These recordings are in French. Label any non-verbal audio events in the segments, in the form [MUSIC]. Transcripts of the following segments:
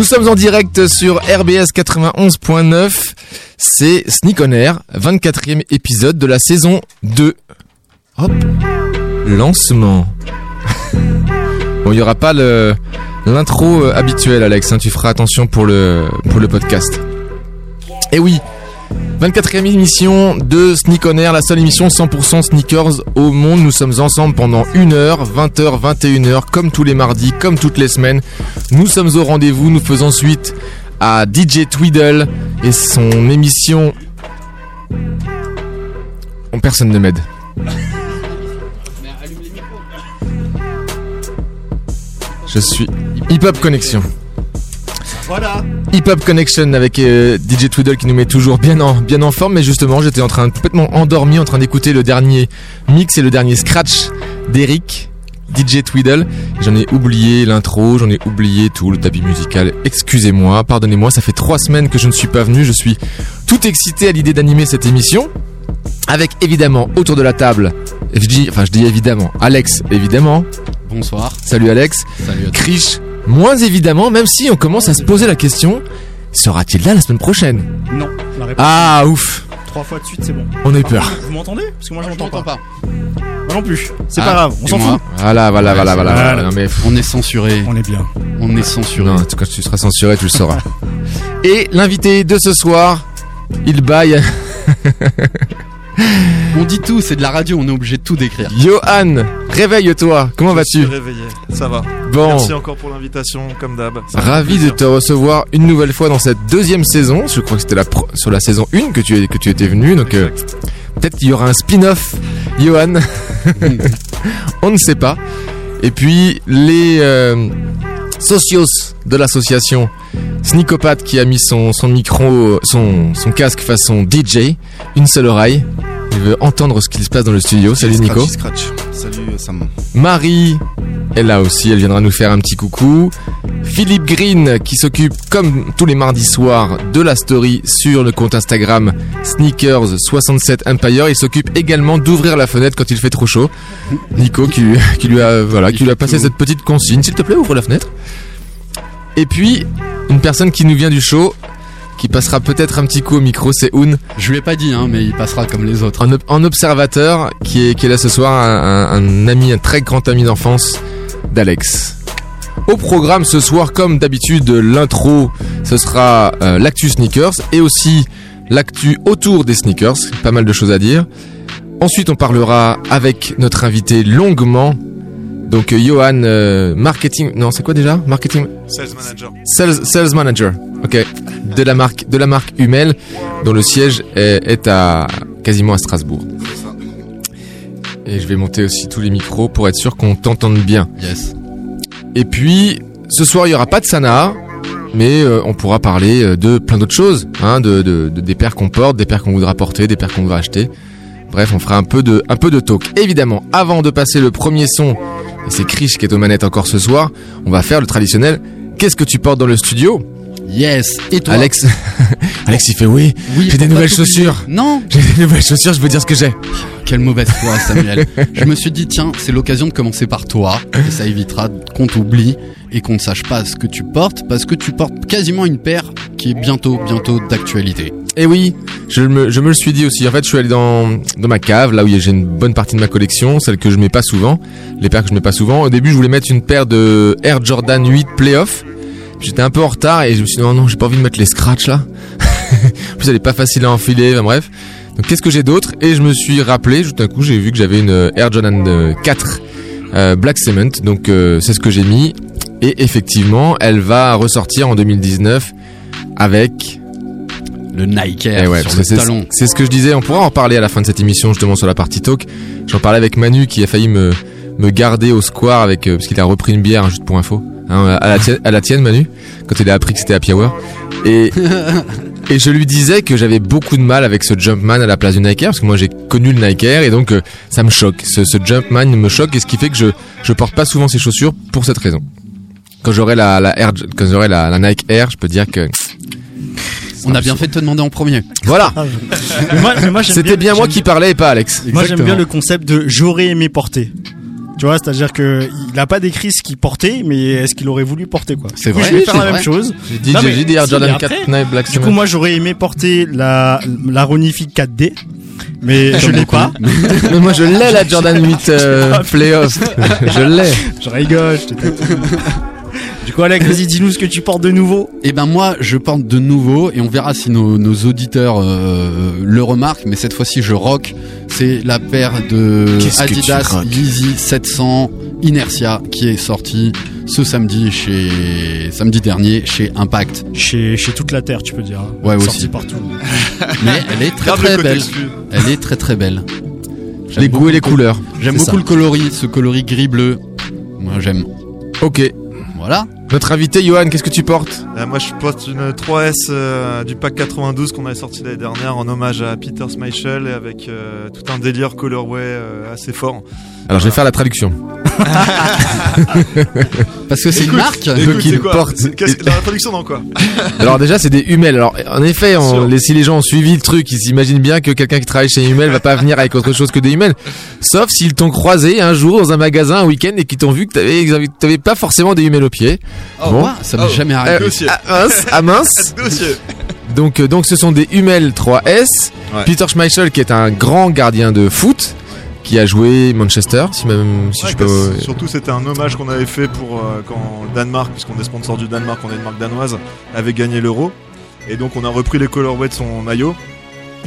Nous sommes en direct sur RBS 91.9. C'est Sneak on Air, 24e épisode de la saison 2. Hop, lancement. [LAUGHS] bon, il n'y aura pas l'intro euh, habituel, Alex. hein, tu feras attention pour le pour le podcast. Et oui, 24e émission de Sneak On Air, la seule émission 100% sneakers au monde. Nous sommes ensemble pendant 1 heure, 20h, 21h, comme tous les mardis, comme toutes les semaines. Nous sommes au rendez-vous. Nous faisons suite à DJ Tweedle et son émission. Personne ne m'aide. Je suis Hip Hop Connection. Voilà. Hip Hop Connection avec euh, DJ Tweedle qui nous met toujours bien en, bien en forme. Mais justement, j'étais en train de complètement endormi, en train d'écouter le dernier mix et le dernier scratch d'Eric, DJ Tweedle. J'en ai oublié l'intro, j'en ai oublié tout, le tapis musical. Excusez-moi, pardonnez-moi, ça fait trois semaines que je ne suis pas venu. Je suis tout excité à l'idée d'animer cette émission. Avec évidemment autour de la table, je dis, enfin je dis évidemment, Alex évidemment. Bonsoir. Salut Alex. Salut à tous. Krish, moins évidemment, même si on commence à se poser la question, sera-t-il là la semaine prochaine? Non, la réponse. Ah ouf, Trois fois de suite, c'est bon. on a eu peur. Vous m'entendez? Parce que moi, je Je m'entends pas. pas. Moi non plus. C'est Ah, pas grave, on s'en fout. Voilà, voilà, Ouais, voilà, voilà. Non, mais On est censuré. On est bien. On est censuré. non, quand tu seras censuré, tu le sauras. [LAUGHS] Et l'invité de ce soir, il baille. On dit tout, c'est de la radio, on est obligé de tout décrire. Johan, réveille-toi. Comment Je suis vas-tu réveillé, ça va. Bon, Merci encore pour l'invitation, comme d'hab. Ravi de te recevoir une nouvelle fois dans cette deuxième saison. Je crois que c'était la pro- sur la saison 1 que tu, que tu étais venu. Donc euh, peut-être qu'il y aura un spin-off, Johan. [LAUGHS] On ne sait pas. Et puis les euh, socios de l'association Sneakopath qui a mis son, son micro, son, son casque façon DJ, une seule oreille. Il veut entendre ce qu'il se passe dans le studio? Salut Scratch, Nico. Scratch. Salut euh, Sam. Marie est là aussi, elle viendra nous faire un petit coucou. Philippe Green qui s'occupe comme tous les mardis soirs de la story sur le compte Instagram Sneakers67 Empire. Il s'occupe également d'ouvrir la fenêtre quand il fait trop chaud. Nico qui, lui- qui lui a voilà, Il qui lui a passé cette petite consigne, s'il te plaît, ouvre la fenêtre. Et puis une personne qui nous vient du show, qui passera peut-être un petit coup au micro, c'est Un. Je lui ai pas dit, hein, mais il passera comme les autres. En, en observateur qui est, qui est là ce soir, un, un- un ami, un très grand ami d'enfance d'Alex. Au programme ce soir, comme d'habitude, l'intro, ce sera euh, l'actu sneakers et aussi l'actu autour des sneakers. Pas mal de choses à dire. Ensuite, on parlera avec notre invité longuement. Donc, euh, Johan, euh, marketing. Non, c'est quoi déjà? Marketing? Sales manager. Sales, sales manager. Ok. De la marque, de la marque Hummel, dont le siège est, est à quasiment à Strasbourg. Ça. Et je vais monter aussi tous les micros pour être sûr qu'on t'entende bien. Yes. Et puis, ce soir, il y aura pas de Sana, mais euh, on pourra parler de plein d'autres choses, hein, de, de- de- des paires qu'on porte, des paires qu'on voudra porter, des paires qu'on voudra acheter. Bref, on fera un peu de, un peu de talk. Évidemment, avant de passer le premier son, et c'est Krish qui est aux manettes encore ce soir, on va faire le traditionnel. Qu'est-ce que tu portes dans le studio? Yes. Et toi? Alex, [LAUGHS] Alex, il fait oui. Oui, j'ai des nouvelles chaussures. Non. [LAUGHS] J'ai des nouvelles chaussures, je veux dire ce que j'ai. Quelle mauvaise foi, Samuel. [LAUGHS] je me suis dit, tiens, c'est l'occasion de commencer par toi. Et ça évitera qu'on t'oublie et qu'on ne sache pas ce que tu portes, parce que tu portes quasiment une paire qui est bientôt, bientôt d'actualité. Et oui, je me, le suis dit aussi. En fait, je suis allé dans, ma cave, là où j'ai une bonne partie de ma collection, celle que je mets pas souvent, les paires que je mets pas souvent. Au début, je voulais mettre une paire de Air Jordan 8 Playoff. J'étais un peu en retard et je me suis dit non, non, j'ai pas envie de mettre les scratchs là. [LAUGHS] en plus, elle est pas facile à enfiler, enfin bref. Donc, qu'est-ce que j'ai d'autre? Et je me suis rappelé, tout d'un coup, j'ai vu que j'avais une Air Jordan euh, 4 euh, Black Cement. Donc, euh, c'est ce que j'ai mis. Et effectivement, elle va ressortir en 2019 avec Le Nike eh Air ouais, sur parce le que c'est, talon. c'est ce que je disais, on pourra en parler à la fin de cette émission justement sur la partie talk. J'en parlais avec Manu qui a failli me, me garder au square avec euh, parce qu'il a repris une bière hein, juste pour info. Hein, à, la tienne, à la tienne Manu, quand il a appris que c'était Happy Hour. Et, [LAUGHS] et je lui disais que j'avais beaucoup de mal avec ce Jumpman à la place du Nike Air parce que moi j'ai connu le Nike Air et donc euh, ça me choque. Ce, ce Jumpman me choque et ce qui fait que je, je porte pas souvent ces chaussures pour cette raison. Quand j'aurai la, la Air, quand j'aurai la, la Nike Air, je peux dire que On a bien fait de te demander en premier. voilà. Ah, je- mais moi, mais moi, j'aime C'était bien moi j'aime qui parlais et pas Alex. Moi j'aime bien le concept de j'aurais aimé porter. Tu vois, c'est-à-dire que il a pas décrit ce qu'il portait, mais est-ce qu'il aurait voulu porter quoi C'est Du coup, vrai, Je vais c'est faire la vrai. même chose. J'ai dit, Non, j'ai mais dit Air si, Jordan mais 4 après, Night Black Du coup, moi, j'aurais aimé porter la la Ronifi 4D, mais je l'ai pas. [LAUGHS] Mais moi je l'ai la Jordan 8 euh, [LAUGHS] Playoff. je l'ai. Je rigole. Je t'ai Du coup, Alex, vas-y, dis-nous ce que tu portes de nouveau. Eh ben moi, je porte de nouveau et on verra si nos, nos auditeurs euh, le remarquent. Mais cette fois-ci, je rock. C'est la paire de Adidas Yeezy 700 Inertia qui est sortie ce samedi chez samedi dernier chez Impact. Chez, chez toute la Terre, tu peux dire. Ouais, Sorti aussi. partout. [LAUGHS] Mais elle est très très belle. Elle est très très belle. Les goûts et les couleurs. J'aime beaucoup ça. le coloris, ce coloris gris bleu. Moi j'aime. Ok. Voilà. Notre invité Johan, qu'est-ce que tu portes? Euh, moi, je porte une 3S euh, du pack 92 qu'on avait sorti l'année dernière en hommage à Peter Schmeichel et avec euh, tout un délire colorway assez fort. Alors je vais faire la traduction. [LAUGHS] Parce que c'est une marque. Écoute, c'est quoi porte- qu'est-ce que- La traduction dans quoi [LAUGHS] Alors déjà c'est des Hummel. Alors en effet, on- Sûr. les- si les gens ont suivi le truc, ils s'imaginent bien que quelqu'un qui travaille chez Hummel va pas venir avec autre chose que des Hummel. Sauf s'ils t'ont croisé un jour dans un magasin un week-end et qu'ils t'ont vu que t'avais, t'avais pas forcément des Hummel au pied. Oh, Bon. moi, ça m'est Oh. jamais arrivé. Dossier. Ah mince, ah [LAUGHS] mince. Dossier. Donc, euh, donc ce sont des Hummel 3S. Ouais. Peter Schmeichel qui est un grand gardien de foot qui a joué Manchester, si même si Ouais, je peux. Surtout, c'était un hommage qu'on avait fait pour euh, quand le Danemark, puisqu'on est sponsor du Danemark, on est une marque danoise, avait gagné l'euro. Et donc, on a repris les colorways de son maillot.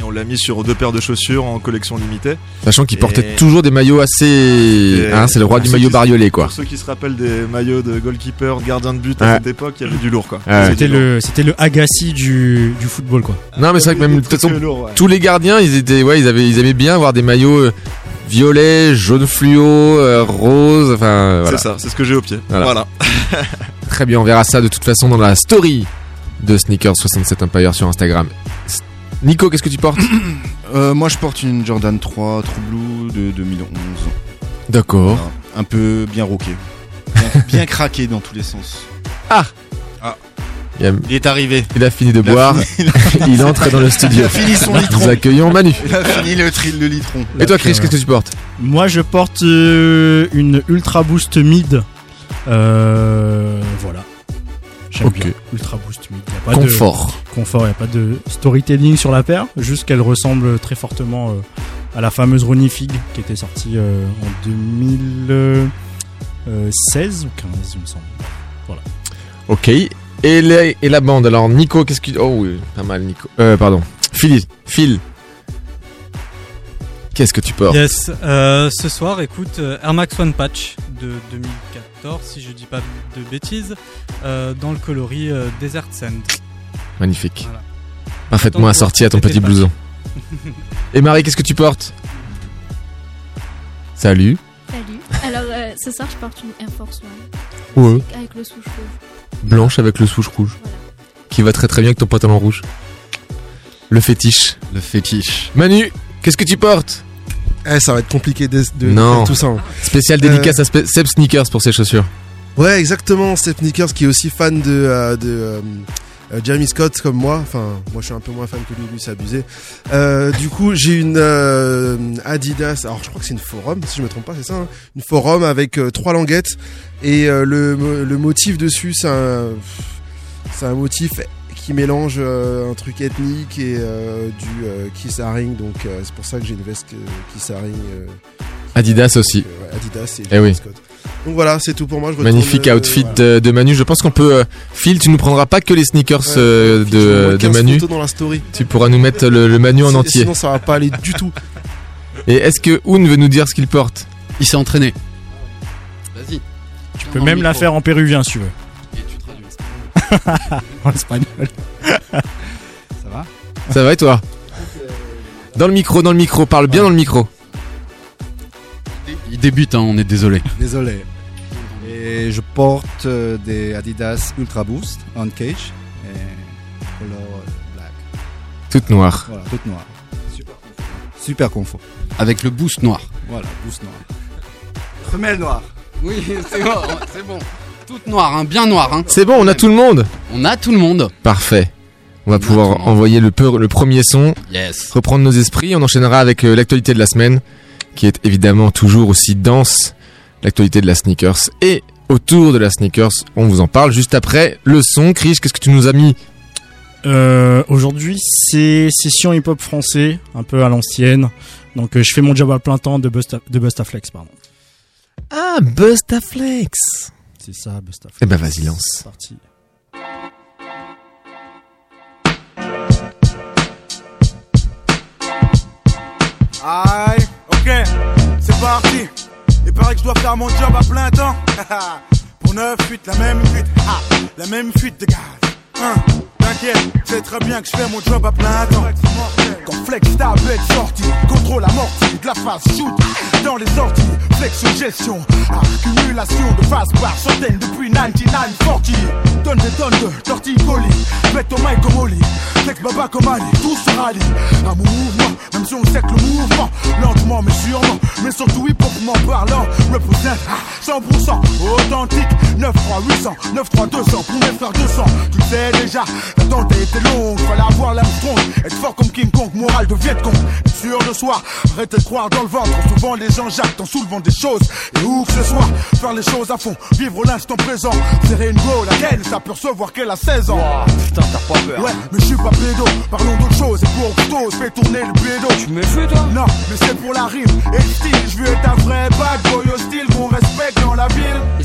Et on l'a mis sur deux paires de chaussures en collection limitée. Sachant qu'il Et- portait toujours des maillots assez. Hein, c'est le roi du maillot bariolé quoi. Pour ceux qui se rappellent des maillots de goalkeeper, gardien de but à cette époque, il y avait du lourd quoi. Ouais. C'était le, c'était le Agassi du, du football, quoi. Non mais c'est vrai que même de toute façon Très lourd, ouais. tous les gardiens, ils étaient, ouais, ils avaient, ils aimaient bien avoir des maillots euh, violets, jaune fluo, euh, rose, enfin voilà. C'est ça, c'est ce que j'ai au pied. Voilà. Voilà. [LAUGHS] Très bien, on verra ça de toute façon dans la story de Sneakers 67 Empire sur Instagram. S- Nico, qu'est-ce que tu portes [COUGHS] Euh, moi, je porte une Jordan 3 True Blue de 2011. D'accord. Voilà. Un peu bien rocké. [LAUGHS] Bien, bien craqué dans tous les sens. Il, a, Il est arrivé. il a fini de Il boire, fini- [LAUGHS] il entre dans le studio. Il a fini son Nous litron. accueillons Manu. Il a fini le, tri- le litron. Et toi Chris, qu'est-ce que tu portes Moi, je porte euh, une Ultra Boost Mid. Euh, voilà. J'aime Ok. bien. Ultra Boost Mid. Y a pas de Confort. confort, il n'y a pas de storytelling sur la paire. Juste qu'elle ressemble très fortement euh, à la fameuse Ronnie Fig qui était sortie euh, en 2016 ou 15, il me semble. Ok. Et, les- et la bande, alors Nico, qu'est-ce que... Oh oui, pas mal Nico. Euh, pardon. Phil, Phil. Qu'est-ce que tu portes? Yes, euh, ce soir, écoute, euh, Air Max One Patch de 2014, si je dis pas de bêtises, euh, dans le coloris euh, Desert Sand. Magnifique. Voilà. Parfaitement assorti à ton petit blouson. Et Marie, qu'est-ce que tu portes? Salut. Salut. Alors, euh, ce soir, je porte une Air Force One Ouais. avec le souche rouge. Blanche avec le souche rouge. Qui va très très bien avec ton pantalon rouge. Le fétiche. Le fétiche. Manu, qu'est-ce que tu portes? Eh, ça va être compliqué de, de Non. de tout ça. hein. Spécial Euh, dédicace à Spe- Seb Sneakers pour ses chaussures. Ouais, exactement. Steph Nickers qui est aussi fan de, euh, de euh, Jeremy Scott comme moi. Enfin, moi je suis un peu moins fan que lui, lui c'est abusé. Euh, du coup, j'ai une euh, Adidas. Alors, je crois que c'est une forum, si je me trompe pas, c'est ça. hein une forum avec euh, trois languettes et euh, le, le motif dessus, c'est un, c'est un motif qui mélange euh, un truc ethnique et du Kiss Haring. Donc, euh, c'est pour ça que j'ai une veste Kiss Haring. euh, Adidas aussi. ouais, Adidas et Eh Jeremy oui. Scott. Donc voilà, c'est tout pour moi. Je retourne, Magnifique euh, outfit voilà. de, de Manu. Je pense qu'on peut. euh, Phil, tu nous prendras pas que les sneakers Ouais, euh, de, de 15 Manu. dans la story. Tu pourras nous mettre le, le Manu en entier. Sinon, ça va pas aller du tout. [LAUGHS] Et est-ce que Oun veut nous dire ce qu'il porte? Il s'est entraîné. Vas-y. Tu peux même la faire en péruvien si tu veux. Et tu traduis. En espagnol. [LAUGHS] [LAUGHS] Ça va? Ça va et toi? Dans le micro, dans le micro. Parle bien dans le micro. Il débute, hein, on est désolé. Désolé. Et je porte euh, des Adidas Ultra Boost on cage et couleur euh, black. Toute noire. Voilà, toute noire. Super confort. Super confort. Avec le boost noir. Voilà, boost noir. Femelle noire. Oui, c'est bon. c'est bon. Toute noire, hein, bien noire. Hein. C'est bon, on a tout le monde. On a tout le monde. Parfait. On va On pouvoir envoyer le, peu- le premier son, Yes. reprendre nos esprits. On enchaînera avec euh, l'actualité de la semaine, qui est évidemment toujours aussi dense. l'actualité de la sneakers et autour de la sneakers. On vous en parle juste après le son. Chris, qu'est-ce que tu nous as mis Euh, Aujourd'hui, c'est session hip-hop français, un peu à l'ancienne. Donc, euh, je fais mon job à plein temps de Busta, de Bustaflex, pardon. Ah, Bustaflex. C'est ça, Bustaflex. Eh ben, vas-y, lance. C'est parti. Aïe, ok, c'est parti. Il paraît que je dois faire mon job à plein temps. [LAUGHS] Pour 9 fuites, la même fuite, ah, la même fuite de gaz. Hein, T'inquiète, c'est très bien que je fais mon job à plein temps. Quand flex tablette sortie, contrôle amorti, de la phase shoot dans les sorties, flex gestion, accumulation de phase par centaines depuis 9940. Donne des tonnes de torticolis, pète au mic comme Oli, baba comme Ali, tout se rallie. Mon mouvement, même si on sait que le mouvement, lentement mais sûrement, mais surtout hip-hopement parlant, représente ah, 100% authentique, 9 3 800, 9 3 200 pour mes frères 200, tu sais déjà, l'attente été longue, fallait avoir l'âme strong, être fort comme King Kong, moral de Viet Cong, être sûr de soi, arrêtez de croire dans le ventre, souvent les gens jactent en soulevant des choses, et où que ce soit, faire les choses à fond, vivre l'instant présent, serrer une go, laquelle s'apercevoir qu'elle a 16 ans. Putain, t'as pas peur. Ouais, mais je suis pas pédo, parlons d'autre chose, et pour je fais tourner le pédo. Tu me fais toi? Non, mais c'est pour la rime et le style, je veux être un vrai bad boy hostile qu'on respecte dans la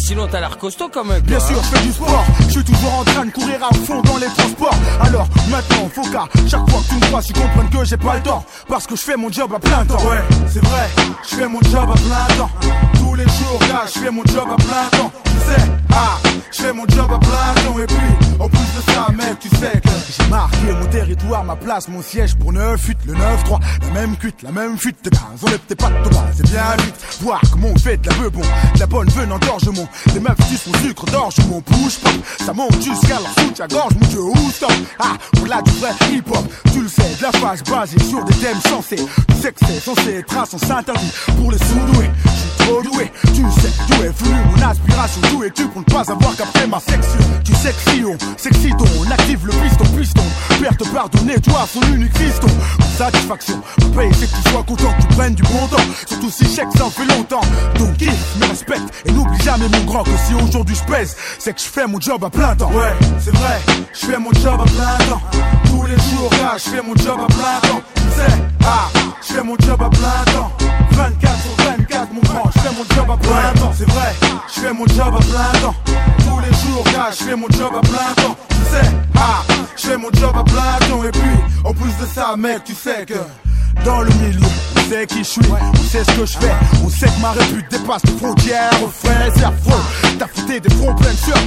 sinon, t'as l'air costaud quand même. Bien toi, sûr, hein. je fais du sport, je suis toujours en train de courir à fond dans les transports. Alors maintenant, faut qu'à chaque fois que tu me vois, tu comprennes que j'ai pas le temps. Parce que je fais mon job à plein temps. Ouais, c'est vrai, je fais mon job à plein temps. Tous les jours, là, je fais mon job à plein temps. Tu sais, ah, je fais mon job à plein temps. Et puis, en plus de ça, mec, tu sais que j'ai marqué mon territoire, ma place, mon siège pour 9 8 le 9-3. La même cuite, la même fuite gaz. On pas de bas, c'est bien vite. Voir comment on fait de la peu bon, de la bonne venant d'orgement. Les meufs sucent mon sucre d'orge, mon push pop. Ça monte jusqu'à la soute à gorge, mon dieu, où stop? Ah, voilà du vrai hip hop. Tu le sais, de la phase basée sur des thèmes sensés. Tu sais que c'est censé être un sens interdit pour les sous-doués. Je trop doué, tu sais d'où est venue mon aspiration. D'où es-tu pour ne pas avoir capté ma section Tu sais que si on s'excite, on active le piston, piston. Père te pardonner, toi, son unique fiston. Satisfaction, mon paye, c'est que tu sois content, que tu prennes du bon temps. Surtout si chèque, ça en fait longtemps. Donc kiffe, me respecte et n'oublie jamais mon grand que si aujourd'hui je pèse, c'est que je fais mon job à plein temps. Ouais, c'est vrai, je fais mon job à plein temps. Tous les jours, là, je fais mon job à plein temps. Tu sais, ah, je fais mon job à plein temps. 24 sur 24, je fais mon job à plein temps. C'est vrai, je fais mon job à plein temps. Tous les jours, là, je fais mon job à plein temps. Tu sais, ah, je fais mon job à plein temps. Et puis, en plus de ça, mec, tu sais que dans le milieu, on sait qui je suis, on sait ce que je fais, on sait que ma répute dépasse les frontières, refrain, c'est affreux. T'as fouté des fronts pleins de sueur,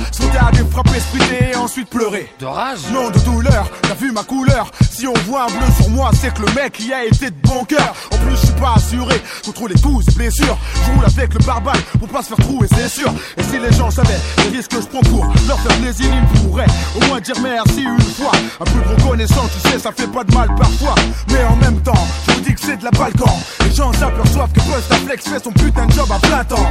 à des frapper, splitté et ensuite pleurer. De rage. Non de douleur, t'as vu ma couleur. Si on voit un bleu sur moi, c'est que le mec y a été de bon cœur. En plus je suis pas assuré contre les coups et blessures. Je roule avec le barbare pour pas se faire trouer c'est sûr. Et si les gens savaient les risques que je prends pour leur faire plaisir Ils pourraient au moins dire merci une fois. Un peu de reconnaissance tu sais ça fait pas de mal parfois. Mais en même temps de la balkan Les gens s'aperçoivent que Bustaflex fait son putain de job à plein temps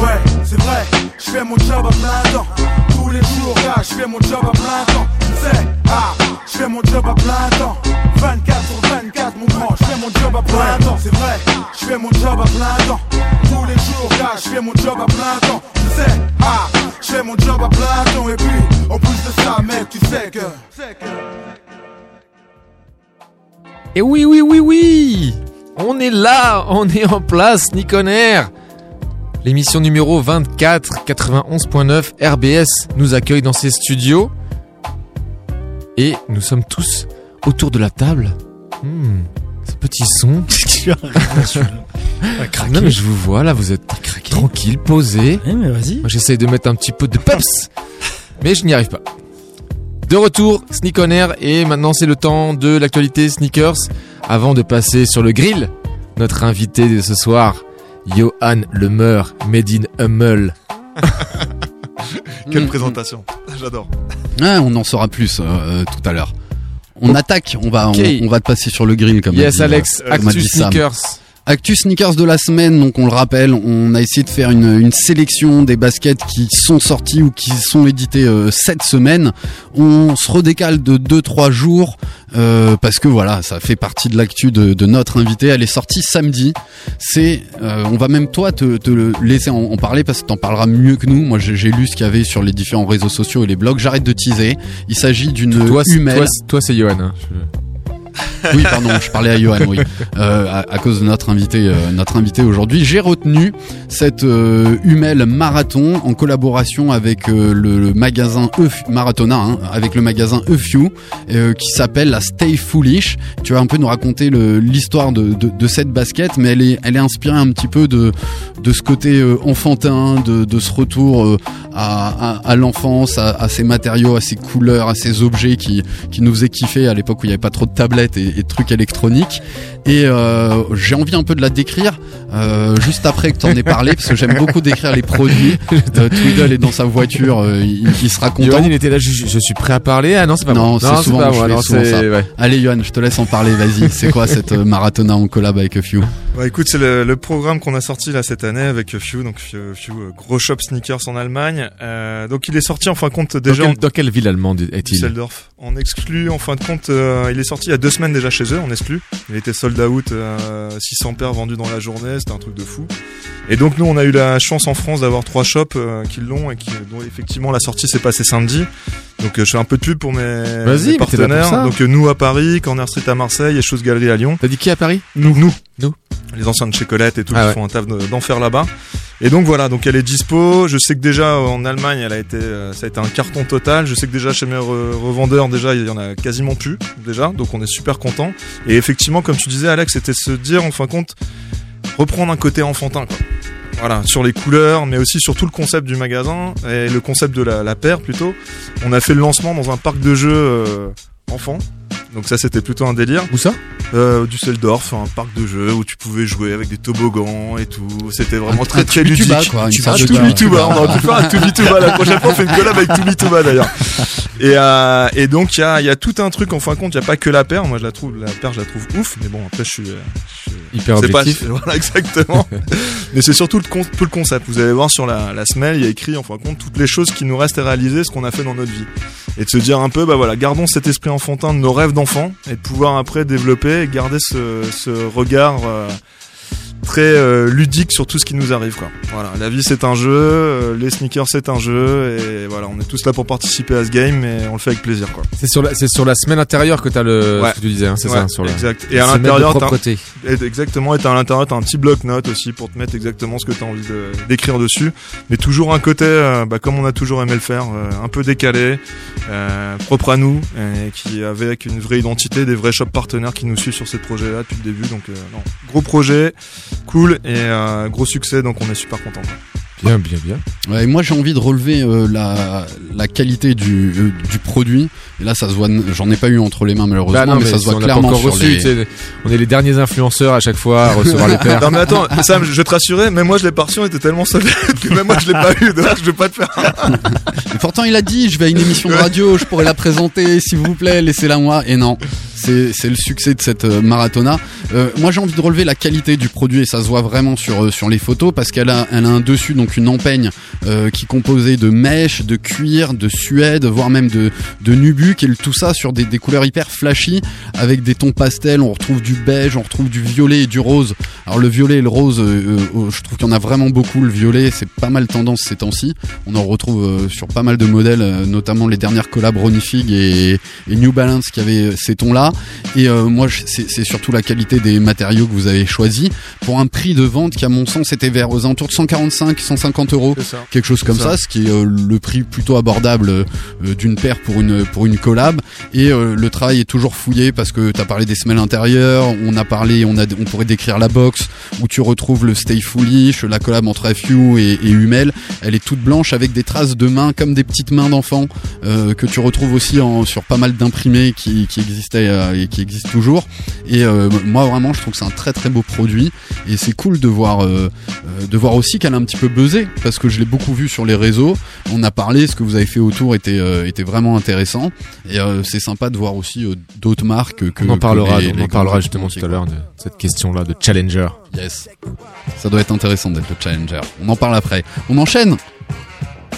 Ouais, c'est vrai, je fais mon job à plein temps. Tous les jours, là, je fais mon job à plein temps. Tu sais, ah, je fais mon job à plein temps. 24 sur 24, mon grand, je fais mon job à plein temps. C'est vrai, je fais mon job à plein temps. Tous les jours, là, je fais mon job à plein temps. Tu sais, ah, je fais mon job à plein temps. Et puis, en plus de ça, mec, tu sais que. Et oui, oui, oui, oui On est là, on est en place, Niconair L'émission numéro 24, 91.9 RBS nous accueille dans ses studios. Et nous sommes tous autour de la table. Hmm, ce petit son. [LAUGHS] [LAUGHS] Non mais je vous vois là, vous êtes tranquille, posé. Eh, mais vas-y. Moi j'essaye de mettre un petit peu de peps, mais je n'y arrive pas. De retour, Sneak on Air, et maintenant c'est le temps de l'actualité sneakers. Avant de passer sur le grill, notre invité de ce soir, Johan Lemeur, Made in Hummel. [LAUGHS] Quelle Mm, présentation. J'adore. Ouais, on en saura plus euh, tout à l'heure. On attaque, on va, Ok. on, on va te passer sur le grill comme a Yes dit, Alex, euh, Actu. Sneakers. Actu sneakers de la semaine, donc on le rappelle, on a essayé de faire une, une sélection des baskets qui sont sortis ou qui sont édités euh, cette semaine. On se redécale de 2-3 jours euh, parce que voilà, ça fait partie de l'actu de, de notre invité. Elle est sortie samedi. C'est, euh, on va même toi te, te le laisser en, en parler parce que t'en parleras mieux que nous. Moi, j'ai j'ai lu ce qu'il y avait sur les différents réseaux sociaux et les blogs. J'arrête de teaser. Il s'agit d'une humelle. toi, c'est- toi, c'est Johan. hein. Je- Oui, pardon, je parlais à Johan, oui. Euh, à, cause de notre invité, euh, notre invité aujourd'hui, j'ai retenu cette euh, Hummel Marathon en collaboration avec euh, le, magasin E Marathona, hein, avec le magasin E euh, qui s'appelle la Stay Foolish. Tu vas un peu nous raconter l'histoire de, cette basket, mais elle est, elle est inspirée un petit peu de, de ce côté enfantin, de, ce retour à l'enfance, à, à ces matériaux, à ces couleurs, à ces objets qui, qui nous faisaient kiffer à l'époque où il n'y avait pas trop de tablettes et, et trucs électroniques. Et euh, j'ai envie un peu de la décrire euh, juste après que tu en aies parlé, parce que j'aime beaucoup décrire les produits. [LAUGHS] Euh, Tweedle est dans sa voiture, euh, il, il sera content. Johan, il était là, je, je suis prêt à parler. Ah non, c'est pas Non, moi. c'est souvent pas moi, Non, souvent c'est- ça. ouais. Allez Johan, je te laisse en parler, vas-y. [LAUGHS] C'est quoi cette euh, marathona en collab avec A Few Bah écoute, c'est le, le programme qu'on a sorti là cette année avec Few, donc Few, Few, euh, gros shop sneakers en Allemagne. Euh, donc il est sorti en fin de compte déjà dans, en quelle, dans quelle ville allemande est-il? Düsseldorf. En exclu, en fin de compte, euh, il est sorti il y a deux semaines déjà chez eux, en exclu. Il était sold out, euh, 600 paires vendues dans la journée, c'était un truc de fou. Et donc nous, on a eu la chance en France d'avoir trois shops euh, qui l'ont et qui, dont effectivement la sortie s'est passée samedi. Donc euh, je fais un peu de pub pour mes, pour partenaires. Donc nous à Paris, Corner Street à Marseille et Chose Galerie à Lyon. T'as dit qui à Paris? Nous, nous, Nous. Les anciens de chez Colette et tout Ah qui ouais. font un taf de- d'enfer là-bas. Et donc voilà, donc elle est dispo. Je sais que déjà en Allemagne, elle a été, euh, ça a été un carton total. Je sais que déjà chez mes re- revendeurs, déjà il y en a quasiment plus déjà. Donc on est super content. Et effectivement, comme tu disais, Alex, c'était se dire en fin de compte reprendre un côté enfantin. Quoi. Voilà, sur les couleurs, mais aussi sur tout le concept du magasin et le concept de la, la paire plutôt. On a fait le lancement dans un parc de jeux euh, enfants. Donc ça c'était plutôt un délire. Où ça? Euh, Düsseldorf, un parc de jeux où tu pouvais jouer avec des toboggans et tout. C'était vraiment Un- très un très ludique. quoi, Tu un de Tubituba, on aurait pu faire un [LAUGHS] Tubituba la prochaine fois, on fait une collab avec Tubituba d'ailleurs. Et, euh, et donc il y a, il y a tout un truc en fin de compte, il y a pas que la paire, moi je la trouve, la paire je la trouve ouf, mais bon après je suis, euh, je suis Hyper c'est pas- objectif. [LAUGHS] voilà exactement. [LAUGHS] mais c'est surtout le, tout le concept. Vous allez voir sur la, la semelle, il y a écrit en fin de compte toutes les choses qui nous restent à réaliser, ce qu'on a fait dans notre vie. Et de se dire un peu, bah voilà, gardons cet esprit enfantin de nos rêves d'enfant et de pouvoir après développer et garder ce, regard euh, très euh, ludique sur tout ce qui nous arrive quoi. Voilà, la vie c'est un jeu, euh, les sneakers c'est un jeu et voilà, on est tous là pour participer à ce game et on le fait avec plaisir quoi. C'est sur la, c'est sur la semaine intérieure que t'as le, Ouais. ce que tu disais, hein, c'est Ouais, ça, sur la exact. Et à l'intérieur. Et exactement, et t'as à l'intérieur, t'as un petit bloc-notes aussi pour te mettre exactement ce que t'as envie de- d'écrire dessus. Mais toujours un côté, euh, bah, comme on a toujours aimé le faire, euh, un peu décalé, euh, propre à nous, et qui avec une vraie identité, des vrais shops partenaires qui nous suivent sur ces projets-là depuis le début. Donc, euh, non, gros projet, cool et euh, gros succès, donc on est super content. Bien, bien, bien. Ouais, et moi j'ai envie de relever euh, la, la qualité du, euh, du produit. Et là ça se voit, j'en ai pas eu entre les mains malheureusement, Bah non, mais, ça se on voit clairement encore sur reçu. les... On est les derniers influenceurs à chaque fois à recevoir les [LAUGHS] paires. Non mais attends, Sam, je te rassurer, même moi je l'ai pas reçu, on était tellement soldats [LAUGHS] que même moi je l'ai pas eu, donc je vais pas te faire. Et [LAUGHS] pourtant il a dit je vais à une émission de radio, je pourrais la présenter s'il vous plaît, laissez-la moi. Et non, c'est c'est le succès de cette euh, marathona. Euh, moi j'ai envie de relever la qualité du produit et ça se voit vraiment sur euh, sur les photos parce qu'elle a elle a un dessus donc une empeigne euh, qui est composée de mèche, de cuir, de suède, voire même de de et tout ça sur des, des couleurs hyper flashy avec des tons pastels. On retrouve du beige, on retrouve du violet et du rose. Alors le violet et le rose, euh, euh, je trouve qu'il y en a vraiment beaucoup. Le violet, c'est pas mal tendance ces temps-ci. On en retrouve euh, sur pas mal de modèles, euh, notamment les dernières collabs Ronnie Fig et, et New Balance qui avaient euh, ces tons-là. Et euh, moi, c'est surtout la qualité des matériaux que vous avez choisis pour un prix de vente qui, à mon sens, était vers aux alentours de 145, 150 euros, quelque chose comme ça. ça. ce qui est euh, le prix plutôt abordable euh, d'une paire pour une pour une collab. Et euh, le travail est toujours fouillé parce que tu as parlé des semelles intérieures, on a parlé, on a, on pourrait décrire la box où tu retrouves le Stay Foolish, la collab entre FU et, et Hummel. Elle est toute blanche avec des traces de mains comme des petites mains d'enfants euh, que tu retrouves aussi en, sur pas mal d'imprimés qui, qui existaient euh, et qui existe toujours. Et euh, moi vraiment, je trouve que c'est un très très beau produit et c'est cool de voir euh, euh, de voir aussi qu'elle a un petit peu buzzé parce que je l'ai beaucoup vu sur les réseaux. On a parlé, ce que vous avez fait autour était était vraiment intéressant et euh, c'est sympa de voir aussi euh, d'autres marques que On en parlera, les- on les en parlera justement tout à l'heure de cette question-là de challenger. Yes. Ça doit être intéressant d'être le challenger. On en parle après. On enchaîne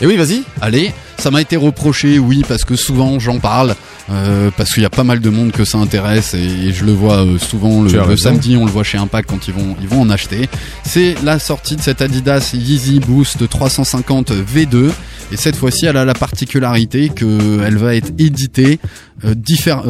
Et oui, vas-y. Allez, ça m'a été reproché, oui, parce que souvent j'en parle, euh, parce qu'il y a pas mal de monde que ça intéresse et, je le vois euh, souvent le, samedi, on le voit chez Impact quand ils vont, ils vont en acheter. C'est la sortie de cette Adidas Yeezy Boost 350 V2 et cette fois-ci elle a la particularité qu'elle va être éditée euh,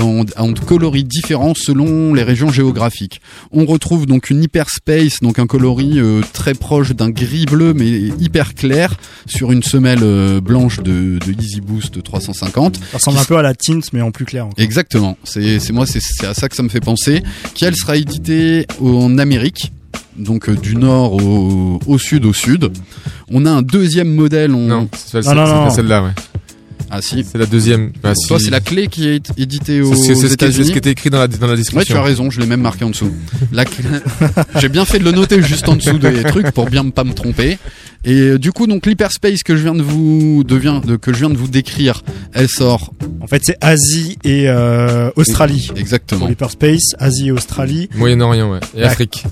en, en coloris différents selon les régions géographiques. On retrouve donc une Hyperspace, donc un coloris euh, très proche d'un gris bleu mais hyper clair sur une semelle euh, blanche de, de Easy Boost 350. Ça ressemble un peu à la Tint, mais en plus clair. encore. Exactement, c'est c'est moi c'est c'est à ça que ça me fait penser. Qui elle sera éditée en Amérique. Donc euh, du nord au, au sud au sud. On a un deuxième modèle. On... Non, c'est Non, non, c'est non. pas celle-là, ouais. Ah si. C'est la deuxième. Bah, si. Toi c'est la clé qui est éditée aux, C'est- ce qui- était écrit dans la, dans la Ouais, description. tu as raison, je l'ai même marqué en dessous. La clé- [LAUGHS] J'ai bien fait de le noter juste en dessous des trucs pour bien pas me tromper. Et euh, du coup, donc l'hyperspace que je viens de vous de- que je viens de vous décrire, elle sort En fait, c'est Asie et euh, Australie. Pour exactement. l'Hyperspace, Asie et Australie, Moyen-Orient, ouais. Et. Afrique.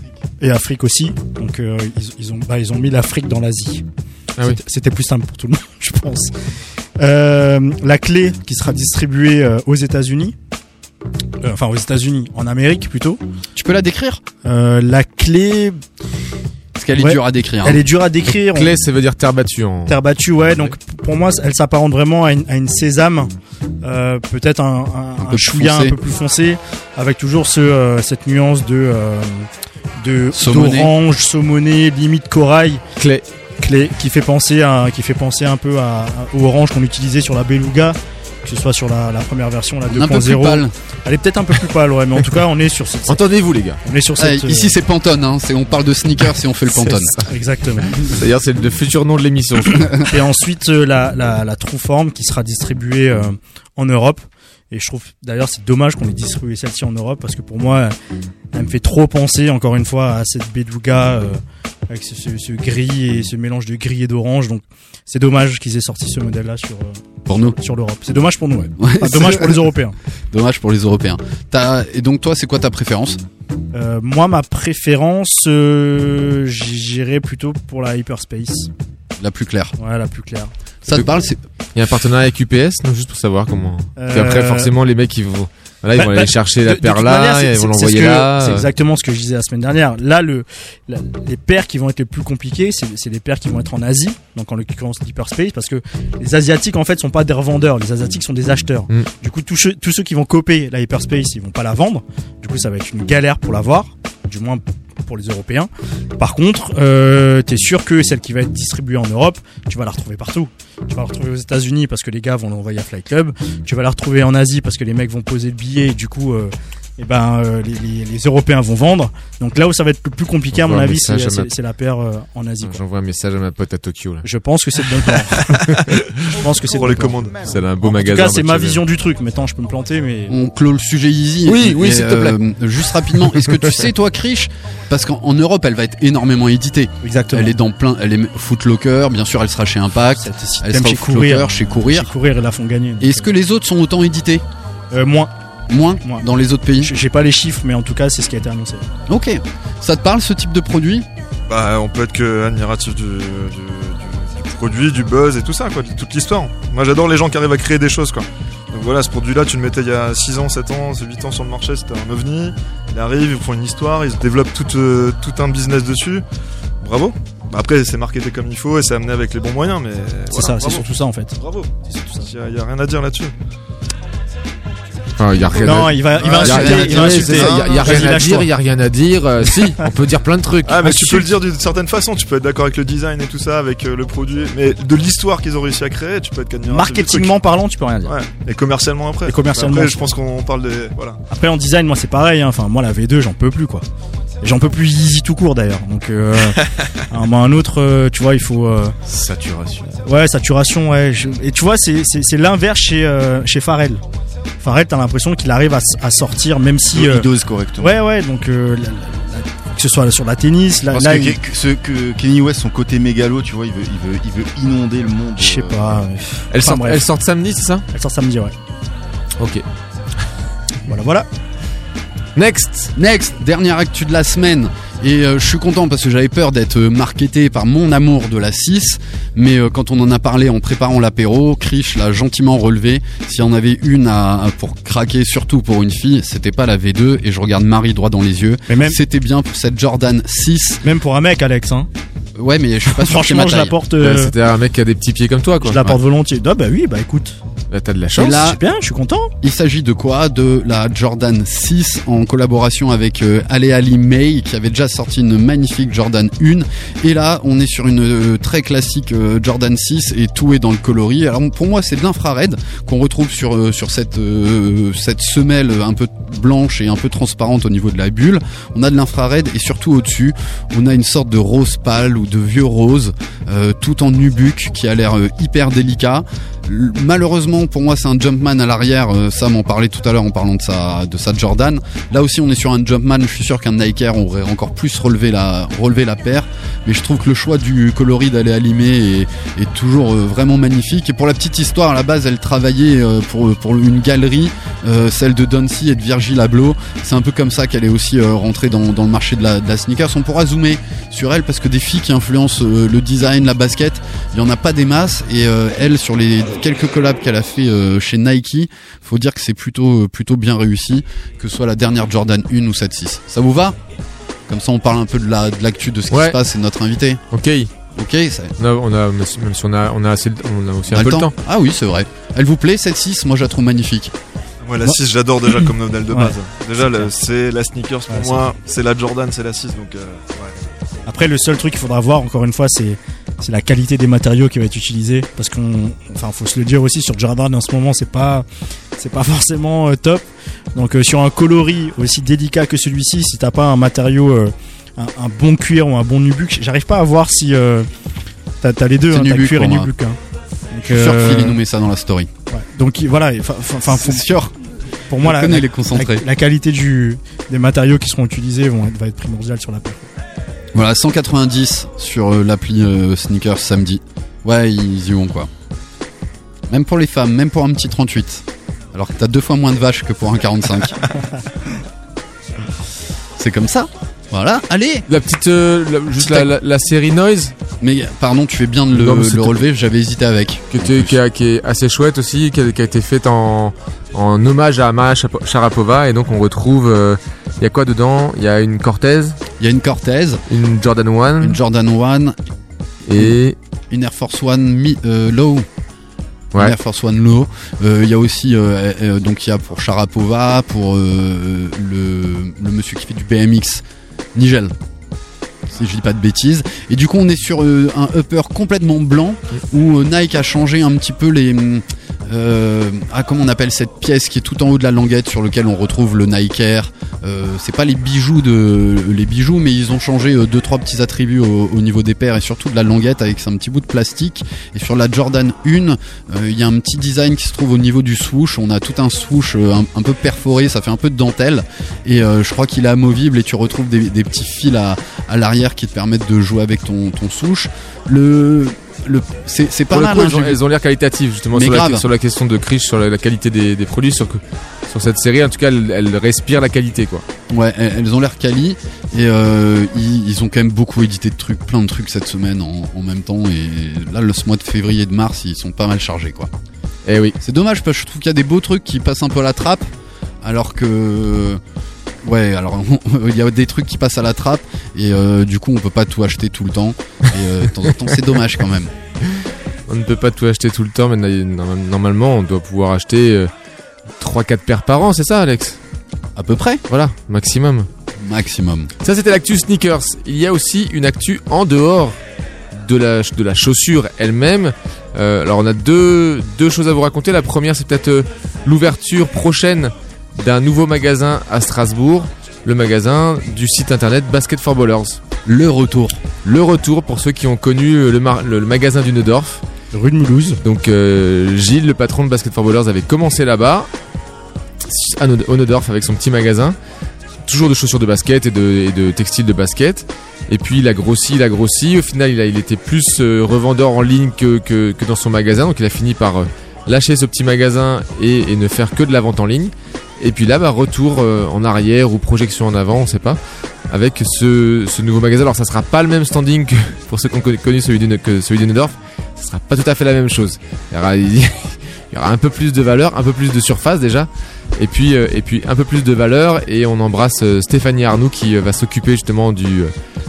et Afrique aussi. Donc, euh, ils, ils ont, bah, ils ont mis l'Afrique dans l'Asie. Ah C'était plus simple pour tout le monde, [LAUGHS] je pense. Euh, la clé qui sera distribuée euh, aux États-Unis, euh, enfin aux États-Unis, en Amérique plutôt. Tu peux la décrire? Euh, la clé, Parce qu'elle est dure à décrire. hein. elle est dure à décrire. On- Clé, ça veut dire terre battue en. Terre battue, ouais. Donc pour moi, elle s'apparente vraiment à une, à une sésame, euh, peut-être un, un, Un peu un plus chouïa foncé. un peu plus foncé, avec toujours ce, euh, cette nuance de euh, de d'orange, saumoné, limite corail, Clé. Clé, qui fait penser à, qui fait penser un peu à, à- au orange qu'on utilisait sur la Beluga, que ce soit sur la, la première version, la On est un peu plus 2.0. pâle. Elle est peut-être un peu plus pâle, ouais, mais en tout cas, on est sur cette, Entendez-vous, les gars. on est sur Ah, cette. ici c'est Pantone, hein. c'est on parle de sneakers et on fait le Pantone. Exactement. D'ailleurs, c'est le futur nom de l'émission. Et ensuite euh, la, la, la True Form qui sera distribuée euh, en Europe. Et je trouve d'ailleurs c'est dommage qu'on ait distribué celle-ci en Europe parce que pour moi elle me fait trop penser encore une fois à cette Beluga euh, avec ce, ce- ce gris et ce mélange de gris et d'orange. Donc c'est dommage qu'ils aient sorti ce modèle-là sur euh, Pour nous. sur l'Europe. C'est dommage pour nous. Ouais. Ouais, Enfin, dommage pour les Européens. [LAUGHS] Dommage pour les Européens. Et donc toi, c'est quoi ta préférence? Euh, moi ma préférence euh, j'irais plutôt pour la Hyperspace. La plus claire. Ouais la plus claire. Ça te parle c'est... Il y a un partenariat avec UPS, donc juste pour savoir comment. Et après, Euh, forcément, les mecs, ils vont, voilà, ils Bah, vont bah, aller chercher de- la paire là, ils vont l'envoyer là. C'est euh. exactement ce que je disais la semaine dernière. Là, le, la- les paires qui vont être les plus compliquées, c'est c'est les paires qui vont être en Asie, donc en l'occurrence l'hyperspace, parce que les asiatiques en fait sont pas des revendeurs, les asiatiques sont des acheteurs. Mm. Du coup, tous ceux, tous ceux qui vont copier la hyperspace, ils vont pas la vendre. Du coup, ça va être une galère pour la voir, du moins pour les Européens. Par contre, euh, t'es sûr que celle qui va être distribuée en Europe, tu vas la retrouver partout. Tu vas la retrouver aux États-Unis parce que les gars vont l'envoyer à Fly Club. Tu vas la retrouver en Asie parce que les mecs vont poser le billet. Et du coup, euh, eh ben, euh, les, les- les Européens vont vendre. Donc là où ça va être le plus compliqué, à mon avis, c'est message à ma- c'est- c'est la paire euh, en Asie. J'envoie un message à ma pote à Tokyo, là. Je pense que c'est le bon plan. [LAUGHS] je pense que c'est Pour le les commandes. C'est un beau En tout magasin. cas, c'est ma vision du truc. Maintenant, je peux me planter, mais On clôt le sujet easy. Oui, Et- oui, et, s'il te plaît. euh, juste rapidement, est-ce que tu sais toi, Krish Parce qu'en en Europe, elle va être énormément éditée. exactement. Elle est dans plein, elle est Footlocker, bien sûr, elle sera chez Impact, elle sera chez courir, chez Courir. chez courir, et la font gagner. Et Est-ce que les autres sont autant édités? Euh, moins Moins Moins. dans les autres pays J'ai pas les chiffres, mais en tout cas, c'est ce qui a été annoncé. Ok. Ça te parle ce type de produit? Bah, on peut être que admiratif du, du, du- du produit, du buzz et tout ça, quoi, de toute l'histoire. Moi, j'adore les gens qui arrivent à créer des choses, quoi. Donc voilà, ce produit-là, tu le mettais il y a 6 ans, 7 ans, 8 ans sur le marché, c'était un ovni. Il arrive, ils font une histoire, ils développent tout, euh, tout un business dessus. Bravo. Bah, Après, c'est marketé comme il faut et c'est amené avec les bons moyens, mais. C'est voilà, ça, c'est surtout ça en fait. Bravo. C'est surtout ça. Il y a- il y a rien à dire là-dessus. Ah, il y a rien Non, à il va, il va Ah, il y a insulter. Il va insulter. ça, il y a- rien à dire, il y a rien à dire. si, on peut dire plein de trucs. Ah, mais tu peux le dire d'une certaine façon, tu peux être d'accord avec le design et tout ça, avec euh, le produit, mais de l'histoire qu'ils ont réussi à créer, tu peux être truc. Marketingment parlant, tu peux rien dire. Ouais, et commercialement après. Et commercialement, Après, je- je pense qu'on parle des. Voilà. Après en design, moi c'est pareil. hein. Enfin, moi la V2, j'en peux plus quoi. J'en peux plus easy tout court d'ailleurs. Donc euh, [LAUGHS] à un autre, euh, tu vois, il faut. euh, Saturation. Ouais, saturation. Ouais. je- Et tu vois, c'est l'inverse chez euh, chez Pharrell. Farrell, t'as l'impression qu'il arrive à, sortir, même si. Il dose correctement. ouais, ouais, donc euh, la- la- la- que ce soit sur la tennis, là, Parce là, que, il- que- ce- que Kenny West, son côté mégalo, tu vois, il veut, il veut, il veut inonder le monde. je sais euh, pas. Elle Enfin, sort, elle sort samedi, c'est ça? Elle sort samedi, ouais. Ok. Voilà, voilà. Next. Next, dernière actu de la semaine. Et euh, je suis content parce que j'avais peur d'être euh, marketé par mon amour de la 6. Mais euh, quand on en a parlé en préparant l'apéro, Krish l'a gentiment relevé. S'il y en avait une à, à- pour craquer, surtout pour une fille, c'était pas la V2. Et je regarde Marie droit dans les yeux. Mais même, C'était bien pour cette Jordan 6. même pour un mec, Alex, hein. Ouais, mais je suis pas sûr que c'est ma Franchement, je la porte. Ouais, euh, C'était un mec qui a des petits pieds comme toi, quoi. je la porte volontiers. Ah bah oui, bah écoute. Bah, T'as de la Et chance. là, C'est bien, je suis content. Il s'agit de quoi De la Jordan 6 en collaboration avec euh, Ale Ali May qui avait déjà sorti une magnifique Jordan 1 et là on est sur une euh, très classique euh, Jordan 6 et tout est dans le coloris. Alors pour moi c'est de l'infrared qu'on retrouve sur euh, sur cette euh, cette semelle un peu blanche et un peu transparente au niveau de la bulle. On a de l'infrared et surtout au-dessus, on a une sorte de rose pâle ou de vieux rose euh, tout en nubuck qui a l'air euh, hyper délicat. Malheureusement pour moi c'est un Jumpman à l'arrière, euh, Sam en parlait tout à l'heure en parlant de sa, de Jordan. Là aussi on est sur un Jumpman, je suis sûr qu'un Nike aurait encore plus relevé la, relevé la paire. Mais je trouve que le choix du coloris d'aller allumer est, est toujours euh, vraiment magnifique. Et pour la petite histoire, à la base elle travaillait euh, pour, pour une galerie, celle de Doncy et de Virgil Abloh. C'est un peu comme ça qu'elle est aussi rentrée dans, dans le marché de la, de la sneakers. On pourra zoomer sur elle parce que des filles qui influencent le design, la basket, il y en a pas des masses et elle sur les quelques collabs qu'elle a fait euh, chez Nike, faut dire que c'est plutôt euh, plutôt bien réussi que ce soit la dernière Jordan 1 ou cette 6. Ça vous va? Comme ça on parle un peu de la de l'actu de ce qui Ouais. se passe et de notre invité. Ok. OK, ça On a, on a- même si on a, on a assez, on a aussi on un peu le temps. Ah oui, c'est vrai. Elle vous plaît cette 6 Moi je la trouve magnifique. Moi, la Moi- 6, j'adore déjà [COUGHS] comme modèle de Ouais. base. Déjà, c'est la sneakers pour Ouais, moi, c'est la Jordan, c'est la 6, donc euh, ouais. Après, le seul truc qu'il faudra voir, encore une fois, c'est c'est la qualité des matériaux qui va être utilisé, parce qu'on, enfin, faut se le dire aussi sur Jordan en ce moment, c'est pas c'est pas [LAUGHS] forcément euh, top. Donc euh, sur un coloris aussi délicat que celui-ci, si t'as pas un matériau, euh, un, un bon cuir ou un bon nubuck, j'arrive pas à voir si t'as t'as les deux, hein, nubuck cuir et nubuck. hein. Donc, Je suis sûr que Phil il nous met ça dans la story. ouais. Donc il- voilà, enfin, faut- sûr. pour moi la, qualité du des matériaux qui seront utilisés vont être, va être primordiale sur la paire. Voilà, 190 sur euh, l'appli euh, Sneakers samedi. Ouais, ils y vont quoi. Même pour les femmes, même pour un petit 38. Alors que t'as deux fois moins de vaches que pour un 45. [LAUGHS] C'est comme ça. Voilà, allez La petite, euh, la- juste la, tac. la, la série Noise Mais pardon, tu fais bien de le, Non, mais le relever, j'avais hésité avec. qui, était, qui, a- qui est assez chouette aussi, qui a, qui a été faite en, en hommage à Chapo- Sharapova et donc on retrouve, euh, il y a quoi dedans? Il y a une Cortez, Il y a une Cortez, une Jordan 1 une Jordan 1, et une Air Force One mi- euh, Low. Une Ouais. Air Force One Low. Euh, Il y a aussi euh, euh, donc il y a pour Sharapova, pour euh, le, le monsieur qui fait du BMX, Nigel. Si je dis pas de bêtises. Et du coup on est sur euh, un upper complètement blanc où euh, Nike a changé un petit peu les hum, euh, ah comment on appelle cette pièce qui est tout en haut de la languette sur lequel on retrouve le Nike Air. Euh, c'est pas les bijoux de les bijoux mais ils ont changé euh, deux trois petits attributs au, au niveau des paires et surtout de la languette avec un petit bout de plastique. Et sur la Jordan 1 euh, il y a un petit design qui se trouve au niveau du swoosh. On a tout un swoosh un, peu perforé ça fait un peu de dentelle. Et je crois qu'il est amovible et tu retrouves des, petits fils à, l'arrière qui te permettent de jouer avec ton, ton swoosh. Le le c'est pas mal coup, hein, elles, ont, l'air qualitatives justement sur la, grave. sur la question de Krish, sur la, la qualité des, des produits, sur, sur cette série. En tout cas, elle, elle respire la qualité quoi. Ouais, elles ont l'air quali et euh, ils, ils ont quand même beaucoup édité de trucs, plein de trucs cette semaine en, en même temps et là le ce mois de février et de mars ils sont pas mal chargés quoi. Eh oui. C'est dommage parce que je trouve qu'il y a des beaux trucs qui passent un peu à la trappe alors que ouais alors [LAUGHS] il y a des trucs qui passent à la trappe et euh, du coup on peut pas tout acheter tout le temps de temps en temps c'est dommage quand même. On ne peut pas tout acheter tout le temps, mais norm- normalement, on doit pouvoir acheter 3-4 paires par an, c'est ça, Alex? À peu près Voilà, maximum. maximum. Ça, c'était l'actu sneakers. Il y a aussi une actu en dehors de la, de la chaussure elle-même. Euh, alors, on a deux, deux choses à vous raconter. La première, c'est peut-être euh, l'ouverture prochaine d'un nouveau magasin à Strasbourg. Le magasin du site internet Basket for Ballers. Le retour. Le retour pour ceux qui ont connu le, mar- le- le magasin du Neudorf. Rue de Mulhouse. Donc euh, Gilles, le patron de Basket for Ballers, avait commencé là-bas. à Nod- Onodorf avec son petit magasin. Toujours de chaussures de basket et de, et de textiles de basket. Et puis il a grossi, il a grossi. Au final, il, a, il était plus euh, revendeur en ligne que, que, que dans son magasin. Donc il a fini par euh, lâcher ce petit magasin et, ne faire que de la vente en ligne. Et puis là, bah, retour euh, en arrière ou projection en avant, on sait pas, avec ce, nouveau magasin. Alors ça sera pas le même standing que [LAUGHS] pour ceux qui ont connu- celui de, que celui de sera pas tout à fait la même chose. Il y aura, [LAUGHS] il y aura un peu plus de valeur, un peu plus de surface déjà. Et puis, euh, et puis un peu plus de valeur et on embrasse euh, Stéphanie Arnoux qui va s'occuper justement du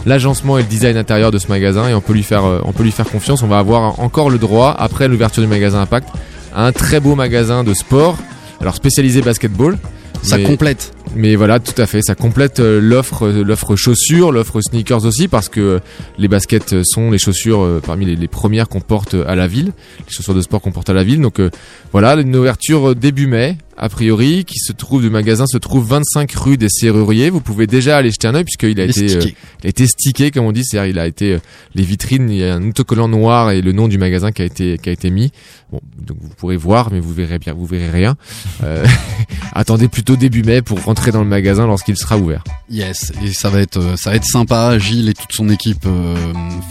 l'agencement et le design intérieur de ce magasin et on peut lui faire on peut lui faire confiance. On va avoir encore le droit après l'ouverture du magasin Impact un très beau magasin de sport. Alors spécialisé basketball. Ça mais- complète. mais voilà, tout à fait, ça complète euh, l'offre, euh, l'offre chaussures, l'offre sneakers aussi, parce que euh, les baskets sont les chaussures parmi les, les premières qu'on porte à la ville, les chaussures de sport qu'on porte à la ville. Donc euh, voilà, une ouverture début mai, a priori, qui se trouve, le magasin se trouve 25 rue des Serruriers. Vous pouvez déjà aller jeter un œil puisqu'il a été, euh, il a été stické, comme on dit, c'est-à-dire il a été euh, les vitrines, il y a un autocollant noir et le nom du magasin qui a été qui a été mis. Bon, donc vous pourrez voir, mais vous verrez bien, vous verrez rien. Euh, [LAUGHS] attendez plutôt début mai pour rentrer dans le magasin lorsqu'il sera ouvert. Yes, et ça va être, euh, ça va être sympa. Gilles et toute son équipe euh,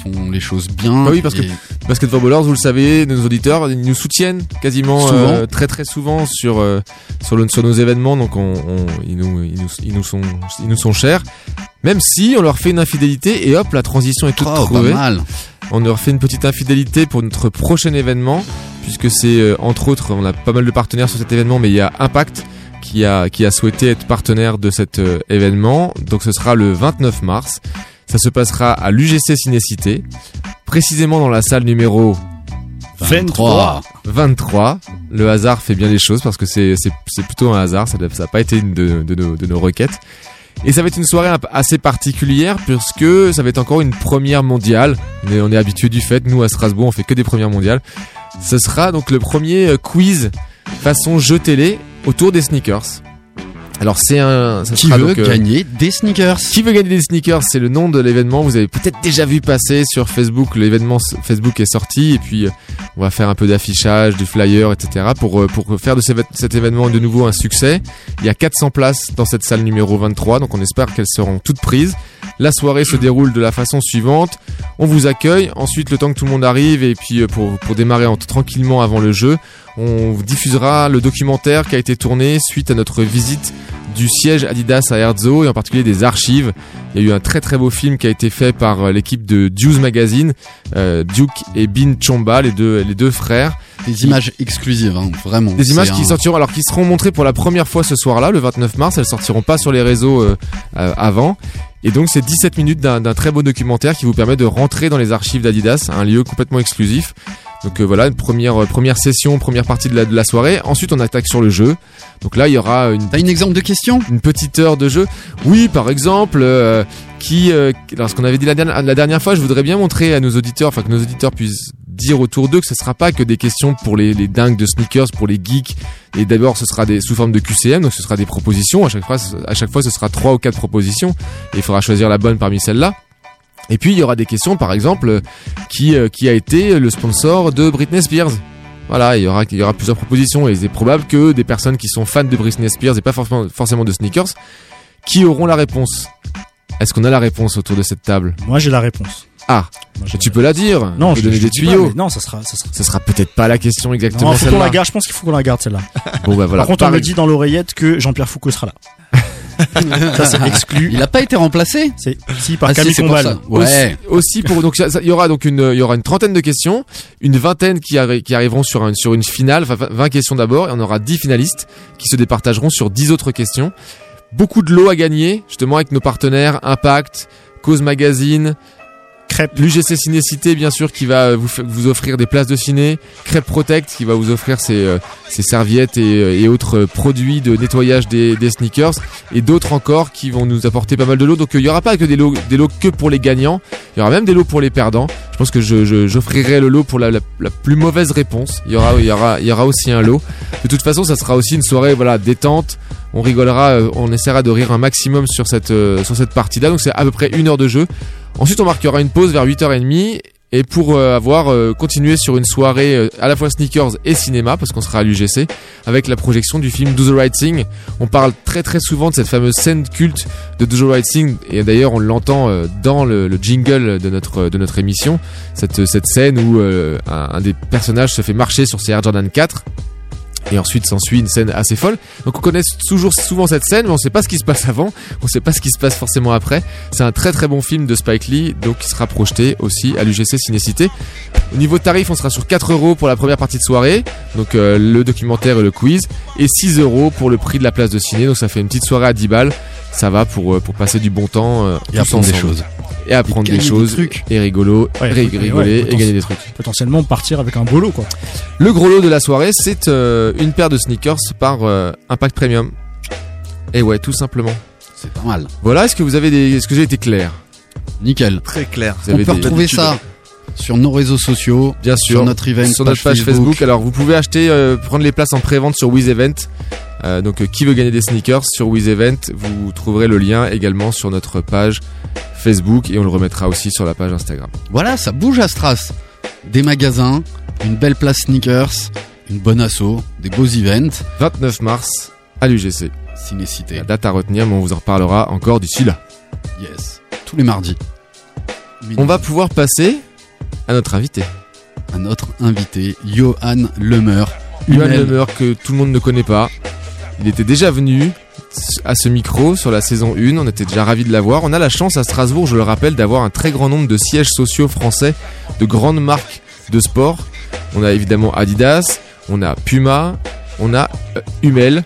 font les choses bien. Bah oui, parce que- Et Basket Footballers, vous le savez, nos auditeurs, ils nous soutiennent quasiment euh, très très souvent sur euh, sur, le- sur nos événements, donc on, on- ils, nous, ils, nous, ils nous sont ils nous sont chers. Même si on leur fait une infidélité et hop, la transition est toute Oh, trouvée. pas mal. On leur fait une petite infidélité pour notre prochain événement, puisque c'est euh, entre autres, on a pas mal de partenaires sur cet événement, mais il y a Impact qui a qui a souhaité être partenaire de cet euh, événement. Donc ce sera le 29 mars. Ça se passera à l'UGC Cinécité, précisément dans la salle numéro 23. 23. Le hasard fait bien les choses parce que c'est plutôt un hasard. Ça n'a pas été une de, de nos, de nos requêtes. Et ça va être une soirée assez particulière puisque ça va être encore une première mondiale. Mais on est habitué du fait. Nous à Strasbourg, on fait que des premières mondiales. Ce sera donc le premier euh, quiz façon jeu télé autour des sneakers. Alors c'est un ça Qui sera veut donc, euh, gagner des sneakers? Qui veut gagner des sneakers? C'est le nom de l'événement. Vous avez peut-être déjà vu passer sur Facebook. L'événement Facebook est sorti et puis euh, on va faire un peu d'affichage, du flyer, etc. pour euh, pour faire de cet événement de nouveau un succès. Il y a 400 places dans cette salle numéro 23, donc on espère qu'elles seront toutes prises. La soirée se déroule de la façon suivante. On vous accueille. Ensuite, le temps que tout le monde arrive et puis euh, pour démarrer en- tranquillement avant le jeu, on diffusera le documentaire qui a été tourné suite à notre visite du siège Adidas à Herzog et en particulier des archives. Il y a eu un très très beau film qui a été fait par euh, l'équipe de Deuce Magazine, Duke et Bin Chomba, les deux les deux frères. Des images exclusives, hein, vraiment. Des images qui un- sortiront, alors qui seront montrées pour la première fois ce soir-là, le 29 mars. Elles sortiront pas sur les réseaux euh, euh, avant. Et donc c'est 17 minutes d'un très beau documentaire qui vous permet de rentrer dans les archives d'Adidas, un lieu complètement exclusif. Donc euh, voilà, une première euh, première session, première partie de la, de la soirée. Ensuite, on attaque sur le jeu. Donc là, il y aura une T'as une exemple de question? une petite heure de jeu. Oui, par exemple, euh, qui, alors ce qu'on avait dit la dernière, la dernière fois, je voudrais bien montrer à nos auditeurs, enfin que nos auditeurs puissent dire autour d'eux que ce sera pas que des questions pour les, les dingues de sneakers, pour les geeks. Et d'abord, ce sera des sous forme de QCM, donc ce sera des propositions. À chaque fois, à chaque fois, ce sera trois ou quatre propositions. Et il faudra choisir la bonne parmi celles-là. Et puis il y aura des questions, par exemple, qui euh, qui a été le sponsor de Britney Spears. Voilà, il y aura il y aura plusieurs propositions et c'est probable que des personnes qui sont fans de Britney Spears et pas forcément forcément de sneakers, qui auront la réponse. Est-ce qu'on a la réponse autour de cette table? Moi, j'ai la réponse. Ah, Moi, tu peux la dire. Non, on je peut donner des pas, tuyaux. non, ça sera, ça sera. Ce sera peut-être pas la question exactement Non, faut qu'on la garde. Je pense qu'il faut qu'on la garde celle-là. Bon bah voilà. Par contre, on me dit dans l'oreillette que Jean-Pierre Foucault sera là. [LAUGHS] ça c'est exclu. Il a pas été remplacé C'est si par Ah, Camille Combal. Ouais. aussi pour donc il y aura donc une il y aura une trentaine de questions, une vingtaine qui, arri- qui arriveront sur un, sur une finale, enfin 20 questions d'abord et on aura 10 finalistes qui se départageront sur 10 autres questions. Beaucoup de lots à gagner justement avec nos partenaires Impact, Cause Magazine, L'UGC Cinécité bien sûr qui va vous, fa- vous offrir des places de ciné, Crêpe Protect qui va vous offrir ses, euh, serviettes et, euh, autres euh, produits de nettoyage des, sneakers et d'autres encore qui vont nous apporter pas mal de lots. Donc euh, il y aura pas que des lots, que pour les gagnants, il y aura même des lots pour les perdants. Je pense que j'offrirai le lot pour la, plus mauvaise réponse. Il y aura aussi un lot. De toute façon, ça sera aussi une soirée voilà détente. On rigolera, euh, on essaiera de rire un maximum sur cette euh, sur cette partie-là. Donc c'est à peu près une heure de jeu. Ensuite, on marquera une pause vers 8h30 Et pour euh, avoir euh, continué sur une soirée euh, à la fois sneakers et cinéma, parce qu'on sera à l'UGC, avec la projection du film Do the Right Thing. On parle très très souvent de cette fameuse scène culte de Do the Right Thing, et d'ailleurs on l'entend dans le, le jingle de notre de notre émission, cette cette scène où un, un des personnages se fait marcher sur ses Air Jordan 4. Et ensuite s'ensuit une scène assez folle. Donc on connaît toujours souvent cette scène, mais on sait pas ce qui se passe avant, on sait pas ce qui se passe forcément après. C'est un très très bon film de Spike Lee, donc qui sera projeté aussi à l'UGC Cinécité. Au niveau tarif, on sera sur 4 euros pour la première partie de soirée, donc euh, le documentaire et le quiz, et 6 euros pour le prix de la place de ciné. Donc ça fait une petite soirée à 10 balles. Ça va pour euh, pour passer du bon temps euh, Et apprendre des choses. Et apprendre Et des choses trucs. et rigolo, Ouais, rigoler ouais, et gagner des trucs. Potentiellement partir avec un bolo, quoi. Le gros lot de la soirée, c'est euh, une paire de sneakers par euh, Impact Premium. Et ouais, tout simplement. C'est pas mal. Voilà, est-ce que vous avez des est-ce que j'ai été clair? Nickel. Très clair. Vous On avez peut des- retrouver ça sur nos réseaux sociaux, bien sûr sur notre event, sur notre page Facebook. Alors vous pouvez acheter euh, prendre les places en pré-vente sur Wiz Event. Euh, donc euh, qui veut gagner des sneakers sur Wiz Event, vous trouverez le lien également sur notre page Facebook et on le remettra aussi sur la page Instagram. Voilà, ça bouge à Stras. Des magasins, une belle place sneakers, une bonne asso, des beaux events. 29 mars à l'UGC. Cinécité. La date à retenir, mais on vous en reparlera encore d'ici là. Yes. Tous les mardis. On va pouvoir passer à notre invité. à notre invité, Johan Lemer. Johan. Lemer que tout le monde ne connaît pas. Il était déjà venu à ce micro sur la saison 1, on était déjà ravis de l'avoir. On a la chance à Strasbourg, je le rappelle, d'avoir un très grand nombre de sièges sociaux français de grandes marques de sport. On a évidemment Adidas, on a Puma, on a euh, Hummel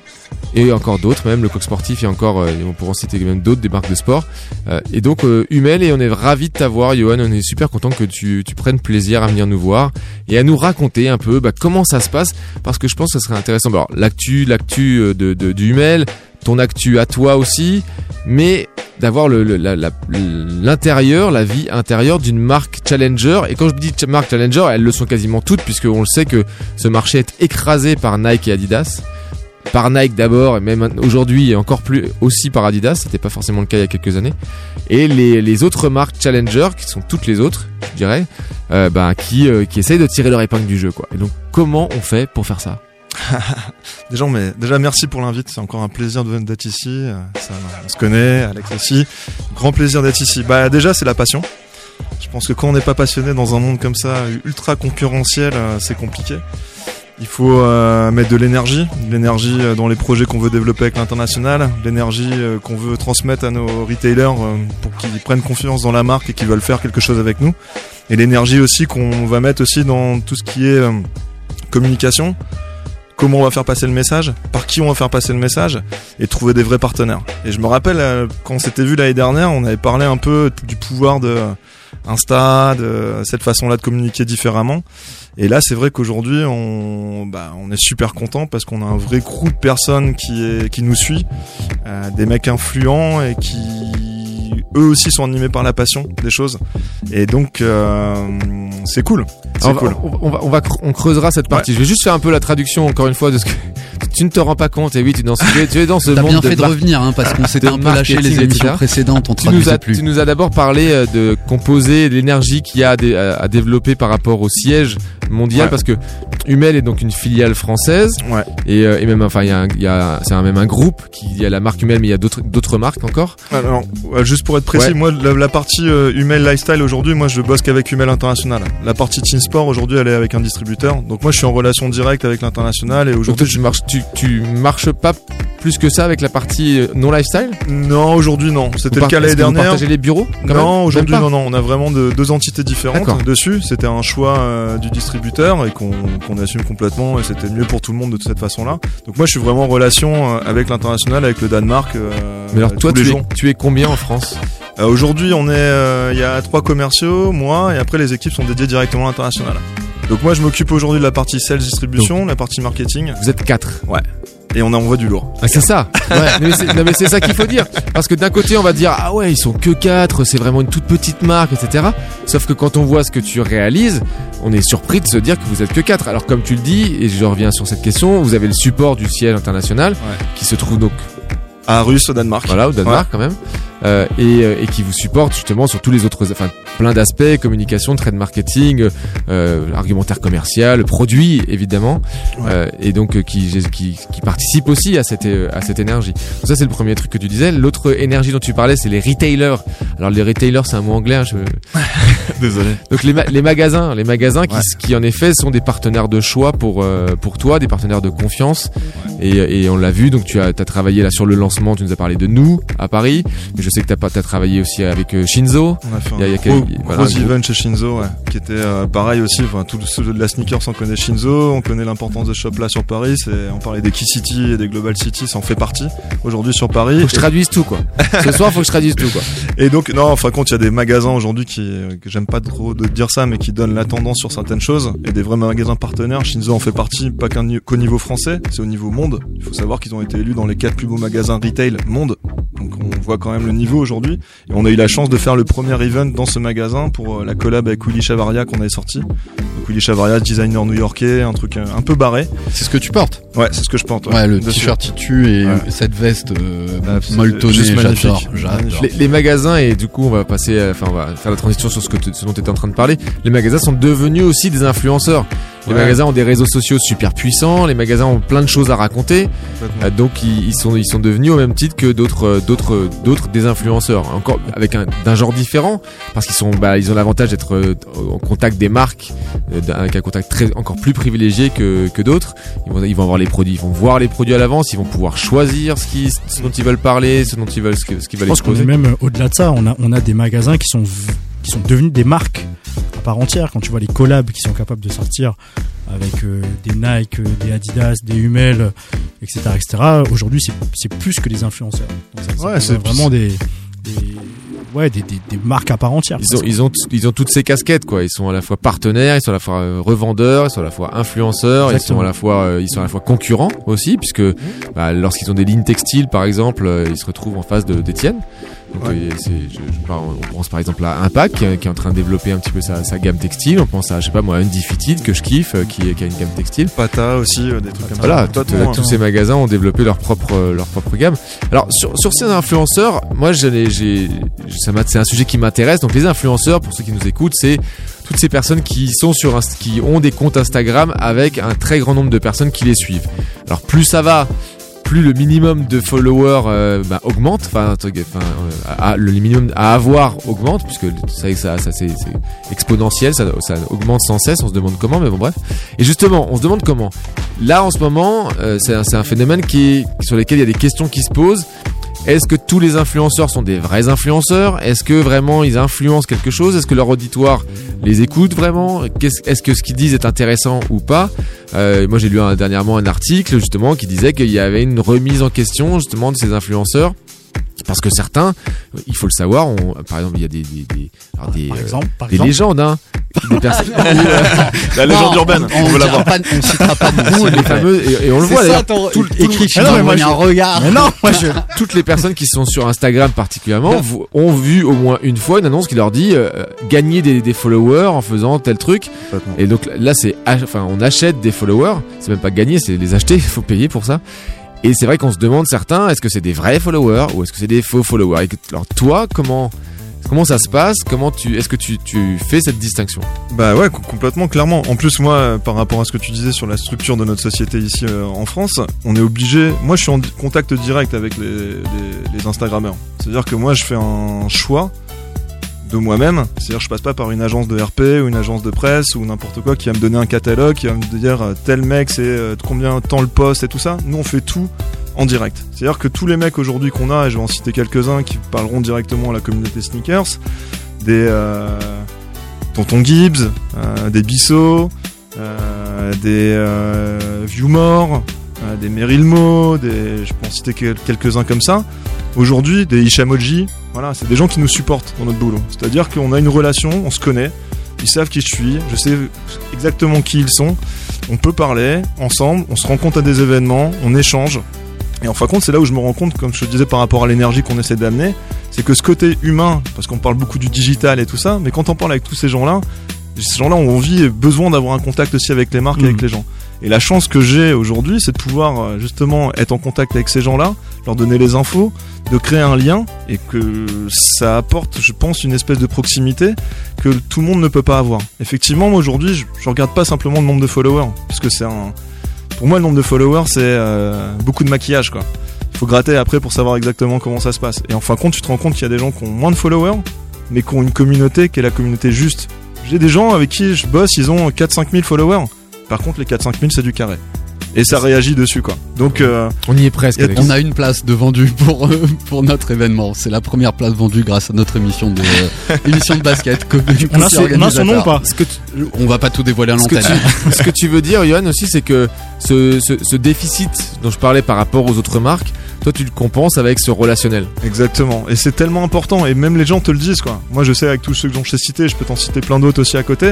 et encore d'autres, même le coq sportif et encore, euh, on pourra en citer même d'autres des marques de sport. Euh, et donc euh, Hummel et on est ravis de t'avoir Johan, on est super content que tu, prennes plaisir à venir nous voir et à nous raconter un peu bah, comment ça se passe parce que je pense que ce serait intéressant. Alors l'actu, l'actu de, Hummel, ton actu à toi aussi, mais d'avoir le- la- la- l'intérieur, la vie intérieure d'une marque challenger. Et quand je dis marque challenger, elles le sont quasiment toutes, puisqu'on le sait que ce marché est écrasé par Nike et Adidas. Par Nike d'abord, et même aujourd'hui, et encore plus aussi par Adidas, c'était pas forcément le cas il y a quelques années. Et les, autres marques challenger, qui sont toutes les autres, je dirais, euh, bah, qui, euh, qui essayent de tirer leur épingle du jeu. Quoi. Et donc, comment on fait pour faire ça? [LAUGHS] Déjà, mais déjà merci pour l'invite. C'est encore un plaisir d'être ici. Euh, on se connaît, Alex aussi. Grand plaisir d'être ici. Bah déjà, c'est la passion. Je pense que quand on n'est pas passionné dans un monde comme ça, ultra concurrentiel, c'est compliqué. Il faut euh, mettre de l'énergie, de l'énergie euh, dans les projets qu'on veut développer avec l'international, l'énergie euh, qu'on veut transmettre à nos retailers pour qu'ils prennent confiance dans la marque et qu'ils veulent faire quelque chose avec nous. Et l'énergie aussi qu'on va mettre aussi dans tout ce qui est communication, comment on va faire passer le message, par qui on va faire passer le message, et trouver des vrais partenaires. Et je me rappelle, quand on s'était vu l'année dernière, on avait parlé un peu du pouvoir de Insta, de cette façon-là de communiquer différemment. Et là, c'est vrai qu'aujourd'hui, on, bah, on est super content parce qu'on a un vrai crew de personnes qui, qui nous suit, euh, des mecs influents et qui eux aussi sont animés par la passion des choses. Et donc, euh, c'est cool. C'est on, va, cool. on, va, on, va, on creusera cette partie. Je vais juste faire un peu la traduction encore une fois de ce que [LAUGHS] tu ne te rends pas compte. Et oui, tu es dans ce, tu es- dans ce T'as monde bien fait de revenir, hein, parce qu'on s'était de un peu lâché les marketing, émissions précédentes, on tu nous, as, plus. tu nous as d'abord parlé euh, de composer l'énergie qu'il y a à, dé- à- à développer par rapport au siège mondial Ouais. parce que Hummel est donc une filiale française Ouais. et, euh, et même enfin il y a, y c'est même un groupe qui il y a la marque Hummel mais il y a d'autres d'autres marques encore juste pour être précis, Ouais. moi, la, la partie euh, Hummel Lifestyle aujourd'hui, moi, je bosse qu'avec Hummel International. La partie Team Sport aujourd'hui, elle est avec un distributeur. Donc moi, je suis en relation directe avec l'international et donc aujourd'hui, toi, tu marches tu, tu marches pas plus que ça avec la partie euh, non lifestyle non, aujourd'hui non. C'était Vous le cas l'année vous dernière. partagez les bureaux quand Non, aujourd'hui non, non, on a vraiment de- deux entités différentes dessus. C'était un choix euh, du distributeur et qu'on assume complètement et c'était mieux pour tout le monde de cette façon-là. Donc moi, je suis vraiment en relation euh, avec l'international, avec le Danemark. euh, mais alors toi tu es, jours. tu es combien en France? Euh, Aujourd'hui, on est, il y a trois commerciaux, moi, et après les équipes sont dédiées directement à l'international. Donc moi, je m'occupe aujourd'hui de la partie sales distribution, la partie marketing, vous êtes quatre et on envoie du lourd. Ah, c'est ça. [LAUGHS] Ouais. mais c'est, non, mais c'est ça qu'il faut dire. Parce que d'un côté, on va dire ah ouais, ils sont que quatre, c'est vraiment une toute petite marque, etc. Sauf que quand on voit ce que tu réalises, on est surpris de se dire que vous êtes que quatre. Alors comme tu le dis, et je reviens sur cette question, vous avez le support du siège international Ouais. qui se trouve donc À Russe, au Danemark. voilà au Danemark quand même. Euh, et, euh, et qui vous supportent justement sur tous les autres, enfin plein d'aspects, communication, trade marketing, euh, argumentaire commercial, produit évidemment, euh, et donc euh, qui, qui qui participe aussi à cette euh, à cette énergie. Donc ça c'est le premier truc que tu disais. L'autre énergie dont tu parlais, c'est les retailers. Alors les retailers, c'est un mot anglais. hein, je... [LAUGHS] Désolé. [LAUGHS] Donc les, ma- les magasins, les magasins qui, qui en effet sont des partenaires de choix pour euh, pour toi, des partenaires de confiance. Et, et on l'a vu. Donc tu as, as travaillé là sur le lancement. Tu nous as parlé de nous à Paris. Mais je sais que t'as pas t'as travaillé aussi avec euh, Shinzo. On a fait Il y a- il y a un gros, voilà, gros un event chez Shinzo, ouais, qui était euh, pareil aussi. Enfin, tout ceux de la sneakers, on connaît Shinzo, on connaît l'importance de shop là sur Paris. On parlait des Key City et des Global City, ça en fait partie aujourd'hui sur Paris. Faut que je traduise tout quoi. [LAUGHS] Ce soir, faut que je traduise tout quoi. Et donc, non, enfin, compte, il y a des magasins aujourd'hui qui, euh, que j'aime pas trop de dire ça, mais qui donnent la tendance sur certaines choses. Et des vrais magasins partenaires. Shinzo en fait partie, pas qu'au niveau français, c'est au niveau monde. Il faut savoir qu'ils ont été élus dans les quatre plus beaux magasins retail monde. Donc, on voit quand même le niveau aujourd'hui. Et on a eu la chance de faire le premier event dans ce magasin pour euh, la collab avec Willy Chavaria qu'on avait sorti. Donc, Willy Chavaria, designer new-yorkais, un truc euh, un peu barré. C'est ce que tu portes Ouais, c'est ce que je porte. Ouais, le Dessus. t-shirt Titu et Ouais. cette veste euh, Ah, c'est molletonnée, j'adore. Les, les magasins et du coup on va passer, à- enfin on va faire la transition sur ce que tu- ce dont tu étais en train de parler. Les magasins sont devenus aussi des influenceurs. Les Ouais. magasins ont des réseaux sociaux super puissants. Les magasins ont plein de choses à raconter. Euh, donc ils, ils sont ils sont devenus au même titre que d'autres euh, d'autres d'autres des influenceurs. Encore avec un d'un genre différent parce qu'ils sont bah ils ont l'avantage d'être euh, en contact des marques euh, avec un contact très encore plus privilégié que que d'autres. Ils vont ils vont avoir les produits, ils vont voir les produits à l'avance, ils vont pouvoir choisir ce qui ce dont ils veulent parler, ce dont ils veulent ce qu'ils qu'ils Je veulent pense qu'on est même euh, au-delà de ça. On a, on a des magasins qui sont, qui sont devenus des marques à part entière. Quand tu vois les collabs qui sont capables de sortir avec euh, des Nike, euh, des Adidas, des Hummel, euh, etc., etc. Aujourd'hui, c'est, c'est plus que des influenceurs. Donc ça, ça Ouais, c'est- vraiment des, des, ouais, des, des, des marques à part entière. Ils ont, ils ont, ils ont toutes ces casquettes, quoi. Ils sont à la fois partenaires, ils sont à la fois revendeurs, ils sont à la fois influenceurs, Exactement. ils sont à la fois, euh, ils sont à la fois concurrents aussi, puisque bah, lorsqu'ils ont des lignes textiles, par exemple, ils se retrouvent en face de d'Etienne. Donc, Ouais. euh, c'est, je, je parle- on pense par exemple à Impact qui, est- qui est en train de développer un petit peu sa, sa gamme textile. On pense à, je sais pas moi, Undefeated que je kiffe, euh, qui, a une gamme textile. Pata aussi, euh, des trucs comme Voilà, ça. tout- euh, tous hein. ces magasins ont développé leur propre euh, leur propre gamme. Alors sur sur ces influenceurs, moi je l'ai- j'ai ça m'a- c'est un sujet qui m'intéresse. Donc les influenceurs, pour ceux qui nous écoutent, c'est toutes ces personnes qui sont sur qui ont des comptes Instagram avec un très grand nombre de personnes qui les suivent. Alors plus ça va, plus le minimum de followers euh, bah, augmente, enfin, euh, le minimum à avoir augmente, puisque ça, ça, ça c'est exponentiel, ça, augmente sans cesse. On se demande comment, mais bon bref. Et justement, on se demande comment. Là, en ce moment, euh, c'est un, phénomène qui sur lequel il y a des questions qui se posent. Est-ce que tous les influenceurs sont des vrais influenceurs? Est-ce que vraiment ils influencent quelque chose? Est-ce que leur auditoire les écoute vraiment? Est-ce que ce qu'ils disent est intéressant ou pas? Euh, Moi j'ai lu dernièrement un article justement qui disait qu'il y avait une remise en question justement de ces influenceurs. Parce que certains, il faut le savoir, on- par exemple il y a des, des, des, alors des, Par euh, exemple, par des exemple. légendes, hein, des personnes, [LAUGHS] La légende urbaine, on, on, on veut la dira voir. pas, on citera pas de nom, [LAUGHS] les fameux, et, et on le voit ça d'ailleurs, ton tout- écrit, Ah non, mais moi, un regard. Mais non, moi je, [LAUGHS] toutes les personnes qui sont sur Instagram particulièrement ont vu au moins une fois une annonce qui leur dit euh, gagner des, des followers en faisant tel truc. Et donc là, c'est enfin on achète des followers. C'est même pas gagner, c'est les acheter. Il faut payer pour ça. Et c'est vrai qu'on se demande certains, est-ce que c'est des vrais followers ou est-ce que c'est des faux followers? Alors toi, comment comment ça se passe? Comment tu est-ce que tu, fais cette distinction? Bah ouais, co- complètement, clairement. En plus, moi, par rapport à ce que tu disais sur la structure de notre société ici euh, en France, on est obligé. Moi, je suis en contact direct avec les, les, les Instagrammeurs. C'est-à-dire que moi, je fais un choix de moi-même. C'est-à-dire, je passe pas par une agence de RP ou une agence de presse ou n'importe quoi qui va me donner un catalogue, qui va me dire euh, tel mec, c'est euh, combien de temps le poste et tout ça. Nous, on fait tout en direct. C'est-à-dire que tous les mecs aujourd'hui qu'on a, et je vais en citer quelques-uns qui parleront directement à la communauté sneakers, des euh, Tonton Gibbs, des Bissot, euh, des Viewmore, des Meryl Mo, des, je peux en citer quel- quelques-uns comme ça. Aujourd'hui, des Ishamoji, voilà, c'est des gens qui nous supportent dans notre boulot. C'est-à-dire qu'on a une relation, on se connaît, ils savent qui je suis, je sais exactement qui ils sont, on peut parler ensemble, on se rencontre à des événements, on échange. Et en fin de compte, c'est là où je me rends compte, comme je te disais par rapport à l'énergie qu'on essaie d'amener, c'est que ce côté humain, parce qu'on parle beaucoup du digital et tout ça, mais quand on parle avec tous ces gens-là, ces gens-là ont envie et besoin d'avoir un contact aussi avec les marques et Mhm. avec les gens. Et la chance que j'ai aujourd'hui, c'est de pouvoir euh, justement être en contact avec ces gens-là, leur donner les infos, de créer un lien et que ça apporte, je pense, une espèce de proximité que tout le monde ne peut pas avoir. Effectivement, moi aujourd'hui, je, regarde pas simplement le nombre de followers, puisque c'est un, pour moi, le nombre de followers, c'est euh, beaucoup de maquillage, quoi. Il faut gratter après pour savoir exactement comment ça se passe. Et en fin de compte, tu te rends compte qu'il y a des gens qui ont moins de followers, mais qui ont une communauté qui est la communauté juste. J'ai des gens avec qui je bosse, ils ont 4-5 000 followers. Par contre, les 4-5 000, c'est du carré. Et ça réagit dessus, quoi. Donc, euh, On y est presque. Alex. On a une place de vendue pour euh, pour notre événement. C'est la première place vendue grâce à notre émission de euh, émission de basket. On a son, on a son nom ou pas Ce que tu- On va pas tout dévoiler à que, l'antenne. ce que tu veux dire, Johan, aussi, c'est que ce, ce, ce déficit dont je parlais par rapport aux autres marques, toi, tu le compenses avec ce relationnel. Exactement. Et c'est tellement important. Et même les gens te le disent, quoi. Moi, je sais avec tous ceux dont je t'ai cités, je peux t'en citer plein d'autres aussi à côté.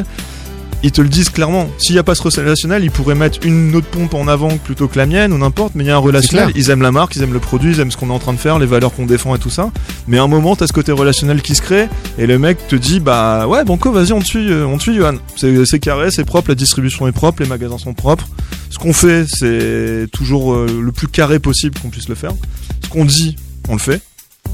Ils te le disent clairement. S'il n'y a pas ce relationnel, ils pourraient mettre une autre pompe en avant plutôt que la mienne ou n'importe. Mais il y a un relationnel. Ils aiment la marque, ils aiment le produit, ils aiment ce qu'on est en train de faire, les valeurs qu'on défend et tout ça. Mais à un moment, t'as ce côté relationnel qui se crée. Et le mec te dit, bah ouais, Banco, vas-y, on te suit, euh, on suit, Johan. C'est c'est carré, c'est propre, la distribution est propre, les magasins sont propres. Ce qu'on fait, c'est toujours euh, le plus carré possible qu'on puisse le faire. Ce qu'on dit, on le fait.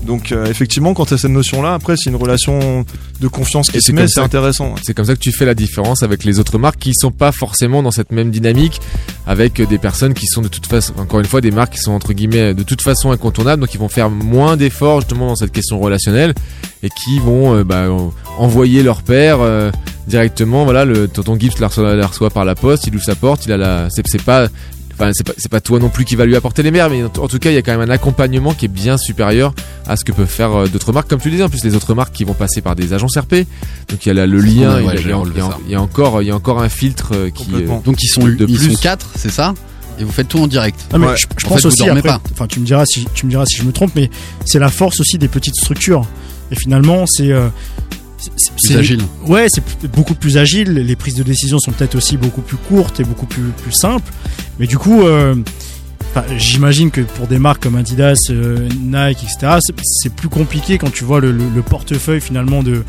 Donc euh, effectivement, quand tu as cette notion-là, après c'est une relation de confiance qui Et se c'est met, c'est intéressant. ouais. C'est comme ça que tu fais la différence avec les autres marques qui sont pas forcément dans cette même dynamique avec des personnes qui sont de toute façon, encore une fois, des marques qui sont entre guillemets de toute façon incontournables, donc ils vont faire moins d'efforts justement dans cette question relationnelle et qui vont euh, bah, en- envoyer leur père euh, directement. Voilà, le tonton Gibbs la reçoit, la reçoit par la poste, il ouvre sa porte, il a la, c'est pas Enfin, c'est pas, c'est pas toi non plus qui va lui apporter les mers, mais en, en tout cas, il y a quand même un accompagnement qui est bien supérieur à ce que peuvent faire euh, d'autres marques. Comme tu le disais, en plus, les autres marques qui vont passer par des agences RP. Donc, il y a là, le C'est lien, il y a- ouais, y, y y encore, il y a encore un filtre euh, qui. Complètement. Donc ils sont De ils plus. sont quatre, c'est ça? Et vous faites tout en direct. Ah, mais Ouais. je, je En pense fait, aussi après, pas. enfin tu me diras si tu me diras si je me trompe, mais c'est la force aussi des petites structures. Et finalement, c'est euh, c'est- Plus c'est- agile. Ouais, c'est beaucoup plus agile. Les prises de décision sont peut-être aussi beaucoup plus courtes et beaucoup plus plus simples. Mais du coup, euh, j'imagine que pour des marques comme Adidas, euh, Nike, etc., c'est- plus compliqué quand tu vois le, le- le portefeuille finalement de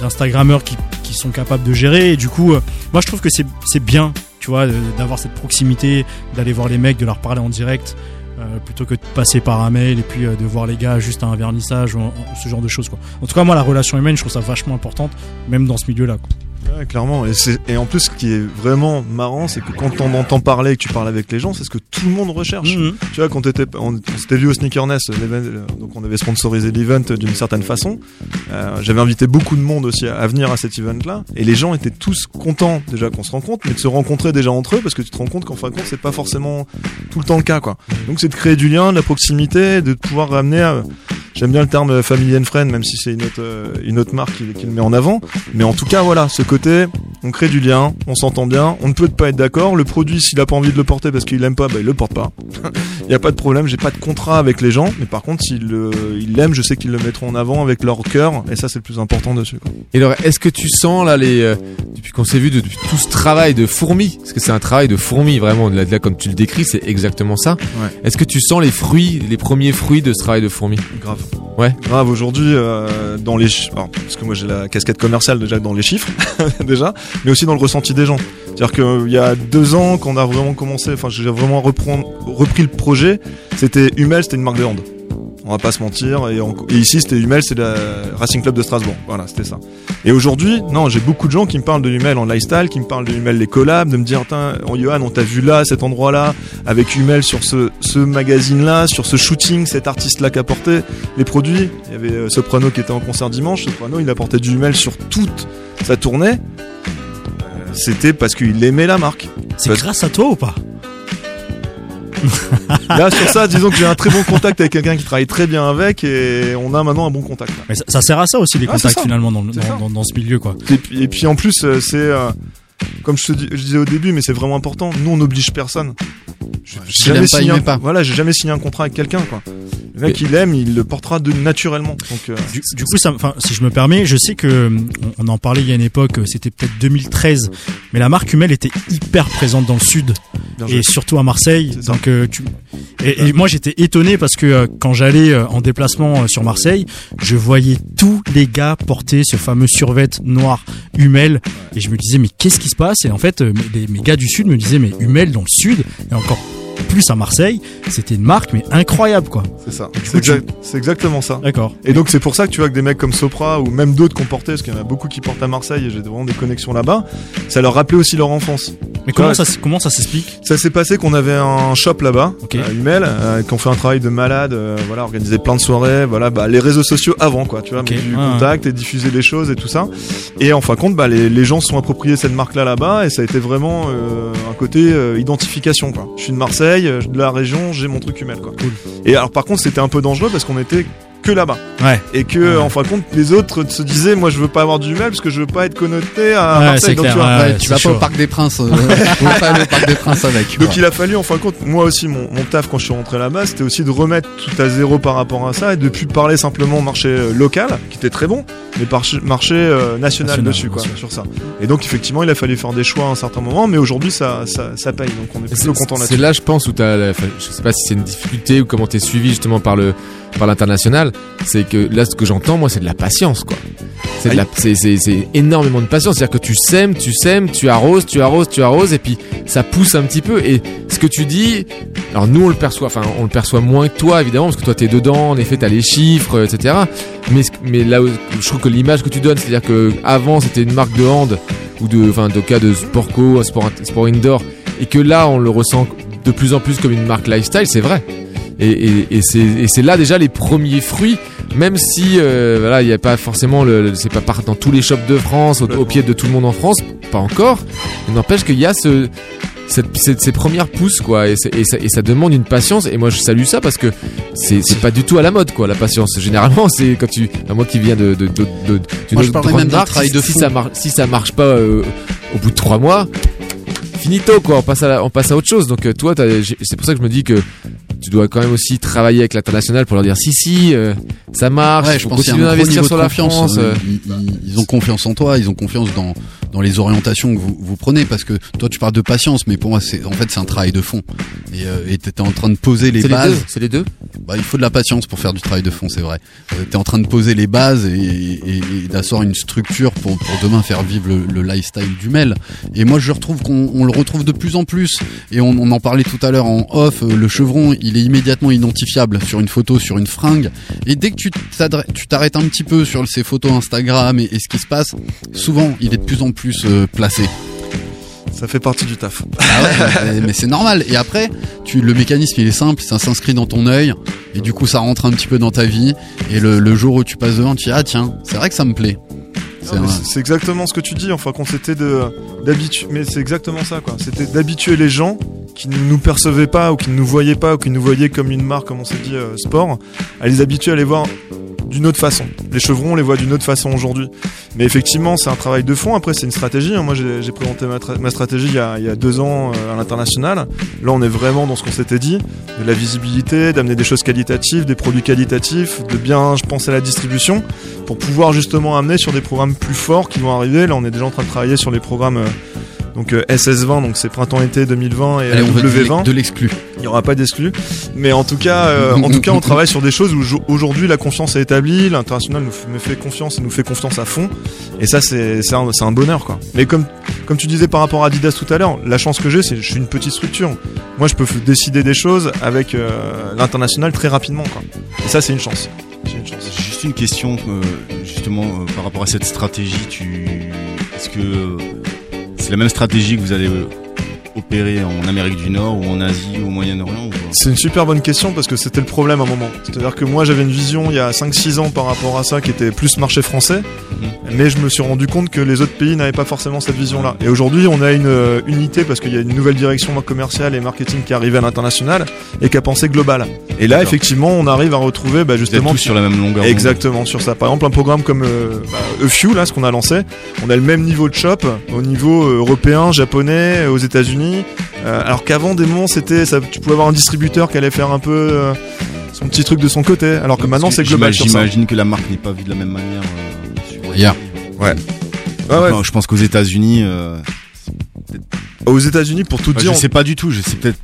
d'instagrammeurs qui, qui sont capables de gérer et du coup euh, moi je trouve que c'est bien tu vois d'avoir cette proximité d'aller voir les mecs de leur parler en direct euh, plutôt que de passer par un mail et puis euh, de voir les gars juste à un vernissage ou ce genre de choses quoi. En tout cas moi la relation humaine je trouve ça vachement importante même dans ce milieu là Ouais, clairement. Et, et en plus, ce qui est vraiment marrant, c'est que quand on entend parler et que tu parles avec les gens, c'est ce que tout le monde recherche. Tu vois, quand t'étais- on, on s'était vu au Sneakerness, euh, donc on avait sponsorisé l'event d'une certaine façon. Euh, J'avais invité beaucoup de monde aussi à, à venir à cet event-là, et les gens étaient tous contents déjà qu'on se rencontre, mais de se rencontrer déjà entre eux, parce que tu te rends compte qu'en fin de compte, c'est pas forcément tout le temps le cas, quoi. Donc c'est de créer du lien, de la proximité, de pouvoir ramener. à- J'aime bien le terme family and friend, même si c'est une autre euh, une autre marque qui, qui le met en avant. Mais en tout cas, voilà, ce côté, on crée du lien, on s'entend bien, on ne peut pas être d'accord. Le produit, s'il a pas envie de le porter parce qu'il l'aime pas, bah il le porte pas. [LAUGHS] Il y a pas de problème, j'ai pas de contrat avec les gens, mais par contre, s'ils ils l'aiment, je sais qu'ils le mettront en avant avec leur cœur, et ça c'est le plus important dessus. quoi. Et alors, est-ce que tu sens là les euh, depuis qu'on s'est vu de- depuis tout ce travail de fourmi, parce que c'est un travail de fourmi vraiment. Là, là, comme tu le décris, c'est exactement ça. Ouais. Est-ce que tu sens les fruits, les premiers fruits de ce travail de fourmi? Grave. Ouais. Grave aujourd'hui euh, dans les alors, parce que moi j'ai la casquette commerciale déjà dans les chiffres [LAUGHS] déjà, mais aussi dans le ressenti des gens. C'est-à-dire qu'il y a deux ans qu'on a vraiment commencé, enfin j'ai vraiment reprendre, repris le projet, c'était Hummel, c'était une marque de hand. On va pas se mentir. Et, et ici, c'était Hummel, c'est le Racing Club de Strasbourg. Voilà, c'était ça. Et aujourd'hui, non, j'ai beaucoup de gens qui me parlent de Hummel en lifestyle, qui me parlent de Hummel les collabs, de me dire, tiens, oh, Johan, on t'a vu là, cet endroit-là, avec Hummel sur ce, ce magazine-là, sur ce shooting, cet artiste-là qui a porté les produits. Il y avait euh, Soprano qui était en concert dimanche. Soprano, il a porté du Hummel sur toute sa tournée. Euh, C'était parce qu'il aimait la marque. c'est grâce à toi ou pas? [LAUGHS] Là, sur ça, disons que j'ai un très bon contact avec quelqu'un qui travaille très bien avec et on a maintenant un bon contact. là. Mais ça, ça sert à ça aussi les Ah, contacts finalement dans, ce milieu quoi Et puis, et puis en plus, euh, c'est euh, comme je, dis- je disais au début, mais c'est vraiment important. Nous, on n'oblige personne. Signé un, pas. Voilà, j'ai jamais signé un contrat avec quelqu'un. Quoi. Le mec, il aime, il le portera de naturellement. Donc, euh, Du, du coup, ça, si je me permets, je sais que euh, on, on en parlait il y a une époque, euh, c'était peut-être 2013, mais la marque Hummel était hyper présente dans le sud. Bien joué. et surtout à Marseille. C'est ça. Donc euh, tu et, et moi j'étais étonné parce que euh, quand j'allais en déplacement sur Marseille, je voyais tous les gars porter ce fameux survêt noir Hummel et je me disais mais qu'est-ce qui Et en fait euh, mes, mes gars du sud me disaient mais Hummel dans le sud et encore plus à Marseille, c'était une marque mais incroyable quoi. C'est ça. C'est tu- exactement ça. D'accord. Et donc c'est pour ça que tu vois que des mecs comme Sopra ou même d'autres qui ont porté, parce qu'il y en a beaucoup qui portent à Marseille et j'ai vraiment des connexions là-bas, ça leur rappelait aussi leur enfance. Mais comment ça comment ça s'explique? Ça s'est passé qu'on avait un shop là-bas, Ok. à Hummel, euh, qu'on fait un travail de malade, euh, voilà, organiser plein de soirées, voilà, bah, les réseaux sociaux avant quoi, tu vois, Ok. mettre du contact et diffuser les choses et tout ça. Et en fin de compte, bah, les, les gens se sont appropriés cette marque-là là-bas et ça a été vraiment euh, un côté identification quoi. Je suis de Marseille, euh, de la région, j'ai mon truc Hummel quoi. Et alors par contre, c'était un peu dangereux parce qu'on était que là-bas Ouais. et que en fin de compte les autres se disaient moi je veux pas avoir du Hummel parce que je veux pas être connoté à Ouais, Marseille c'est donc clair, tu vois, ouais. Ouais, tu vas c'est pas au parc des Princes. euh, [LAUGHS] pas aller au parc des Princes avec. Donc il a fallu en fin de compte, moi aussi mon, mon taf quand je suis rentré là-bas, c'était aussi de remettre tout à zéro par rapport à ça et de plus parler simplement marché euh, local, qui était très bon, mais par marché euh, national, National, dessus bien quoi, sûr. sur ça. Et donc effectivement il a fallu faire des choix à un certain moment, mais aujourd'hui ça, ça, ça paye, donc on est C'est plutôt content c'est là-dessus. là, je pense, où t'as, je sais pas si c'est une difficulté ou comment t'es suivi justement par le, par l'international. C'est là, ce que j'entends, moi, c'est de la patience, quoi. C'est énormément de patience. C'est-à-dire que tu sèmes, tu sèmes, tu arroses, tu arroses, tu arroses, et puis ça pousse un petit peu. Et ce que tu dis, alors nous, on le perçoit, enfin, on le perçoit moins que toi, évidemment, parce que toi, t'es dedans. En effet, t'as les chiffres, etc. Mais, mais là, je trouve que l'image que tu donnes, c'est-à-dire que avant, c'était une marque de hand ou de, enfin, de cas de sport co, sport indoor, et que là, on le ressent de plus en plus comme une marque lifestyle, c'est vrai. Et, et, et c'est là déjà les premiers fruits, même si euh, voilà, il n'y a pas forcément le, c'est pas dans tous les shops de France, au, au pied de tout le monde en France, pas encore. Il n'empêche qu'il y a ce cette, cette- ces premières pousses quoi, et, ça, et ça demande une patience. Et moi je salue ça parce que c'est pas du tout à la mode quoi, la patience. Généralement c'est quand tu, enfin, moi qui viens de de de, Moi, je même marque, si, de si fond. ça marche si ça marche pas euh, au bout de trois mois finito quoi on passe à la- on passe à autre chose donc euh, toi c'est pour ça que je me dis que tu dois quand même aussi travailler avec l'international pour leur dire si si euh, ça marche Ouais, je pense gros d'investir sur la confiance. France euh, euh. Ils, ont confiance en toi, ils ont confiance dans dans les orientations que vous, vous prenez parce que toi tu parles de patience, mais pour moi c'est en fait c'est un travail de fond. Et euh, et t'étais en train de poser les bases. c'est les deux Bah, il faut de la patience pour faire du travail de fond, c'est vrai. Euh, T'es en train de poser les bases et, et, et d'asseoir une structure pour, pour demain faire vivre le, le lifestyle du mail. Et moi, je retrouve qu'on on le retrouve de plus en plus. Et on, on en parlait tout à l'heure en off. euh, Le chevron, il est immédiatement identifiable sur une photo, sur une fringue. Et dès que tu t'arrêtes un petit peu sur ces photos Instagram et, et ce qui se passe, souvent, il est de plus en plus euh, placé. Ça fait partie du taf. Ah ouais, mais c'est normal. Et après, tu, le mécanisme il est simple, ça s'inscrit dans ton œil, et du coup ça rentre un petit peu dans ta vie. Et le, le jour où tu passes devant, tu dis ah tiens, c'est vrai que ça me plaît. C'est un- C'est exactement ce que tu dis. Enfin, qu'on c'était de d'habituer, mais c'est exactement ça, quoi. C'était d'habituer les gens qui ne nous percevaient pas ou qui ne nous voyaient pas ou qui nous voyaient comme une marque, comme on s'est dit, euh, sport, à les habituer à les voir d'une autre façon. Les chevrons, on les voit d'une autre façon aujourd'hui. Mais effectivement, c'est un travail de fond. Après, c'est une stratégie. hein. Moi, j'ai présenté ma, tra- ma stratégie il y, a, il y a deux ans euh, à l'international. Là, on est vraiment dans ce qu'on s'était dit, de la visibilité, d'amener des choses qualitatives, des produits qualitatifs, de bien, je pense, à la distribution, pour pouvoir justement amener sur des programmes plus forts qui vont arriver. Là, on est déjà en train de travailler sur les programmes. euh, donc euh, SS20, donc c'est printemps-été 2020 et Allez, on veut de W20. l'ex- de l'exclu. Il n'y aura pas d'exclus. Mais en tout cas, euh, en tout cas, on travaille sur des choses où jo- aujourd'hui la confiance est établie, l'international nous fait confiance et nous fait confiance à fond. Et ça, c'est un, c'est un bonheur, quoi. Mais comme comme tu disais par rapport à Adidas tout à l'heure, la chance que j'ai, c'est que je suis une petite structure. Moi, je peux décider des choses avec euh, l'international très rapidement, quoi. Et ça, c'est une chance. C'est une chance. Juste une question, justement, par rapport à cette stratégie, tu, est-ce que la même stratégie que vous allez euh, opérer en Amérique du Nord ou en Asie ou au Moyen-Orient ou... C'est une super bonne question parce que c'était le problème à un moment. C'est-à-dire que moi j'avais une vision il y a 5-6 ans par rapport à ça qui était plus marché français, mais je me suis rendu compte que les autres pays n'avaient pas forcément cette vision-là. Et aujourd'hui on a une euh, unité parce qu'il y a une nouvelle direction commerciale et marketing qui est arrivée à l'international et qui a pensé global. Et là effectivement on arrive à retrouver bah, justement sur la même longueur. Exactement sur ça. Par exemple un programme comme euh, bah, E-Few là ce qu'on a lancé, on a le même niveau de shop au niveau euh, européen, japonais, aux États-Unis. Euh, alors qu'avant des moments c'était ça, tu pouvais avoir un distributeur qui allait faire un peu euh, son petit truc de son côté, alors que maintenant c'est global j'imagine- sur ça. J'imagine que la marque n'est pas vue de la même manière. euh, sur- Ailleurs. Ouais. Enfin, Je pense qu'aux États-Unis, euh, Aux États-Unis, pour tout dire, je sais pas du tout, je sais peut-être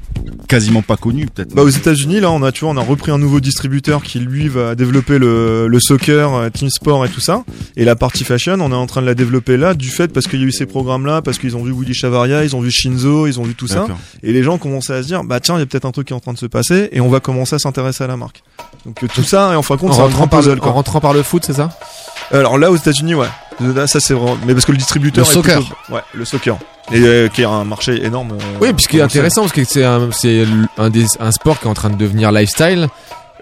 quasiment pas connu, peut-être. Bah aux États-Unis là on a tu vois on a repris un nouveau distributeur qui lui va développer le, le soccer, euh, team sport et tout ça. Et la partie fashion on est en train de la développer là du fait parce qu'il y a eu ces programmes là parce qu'ils ont vu Willy Chavaria, ils ont vu Shinzo, ils ont vu tout ça. Et les gens commençaient à se dire bah tiens il y a peut-être un truc qui est en train de se passer et on va commencer à s'intéresser à la marque. Donc tout ça et en fin de compte En un par le, rentrant par le foot, c'est ça? Alors là aux États-Unis ouais. Là ça c'est vraiment mais parce que le distributeur Le est soccer. plutôt- ouais, le soccer. Et euh, qui est un marché énorme. euh, Oui, puisque le intéressant parce que c'est un, un, des, un sport qui est en train de devenir lifestyle.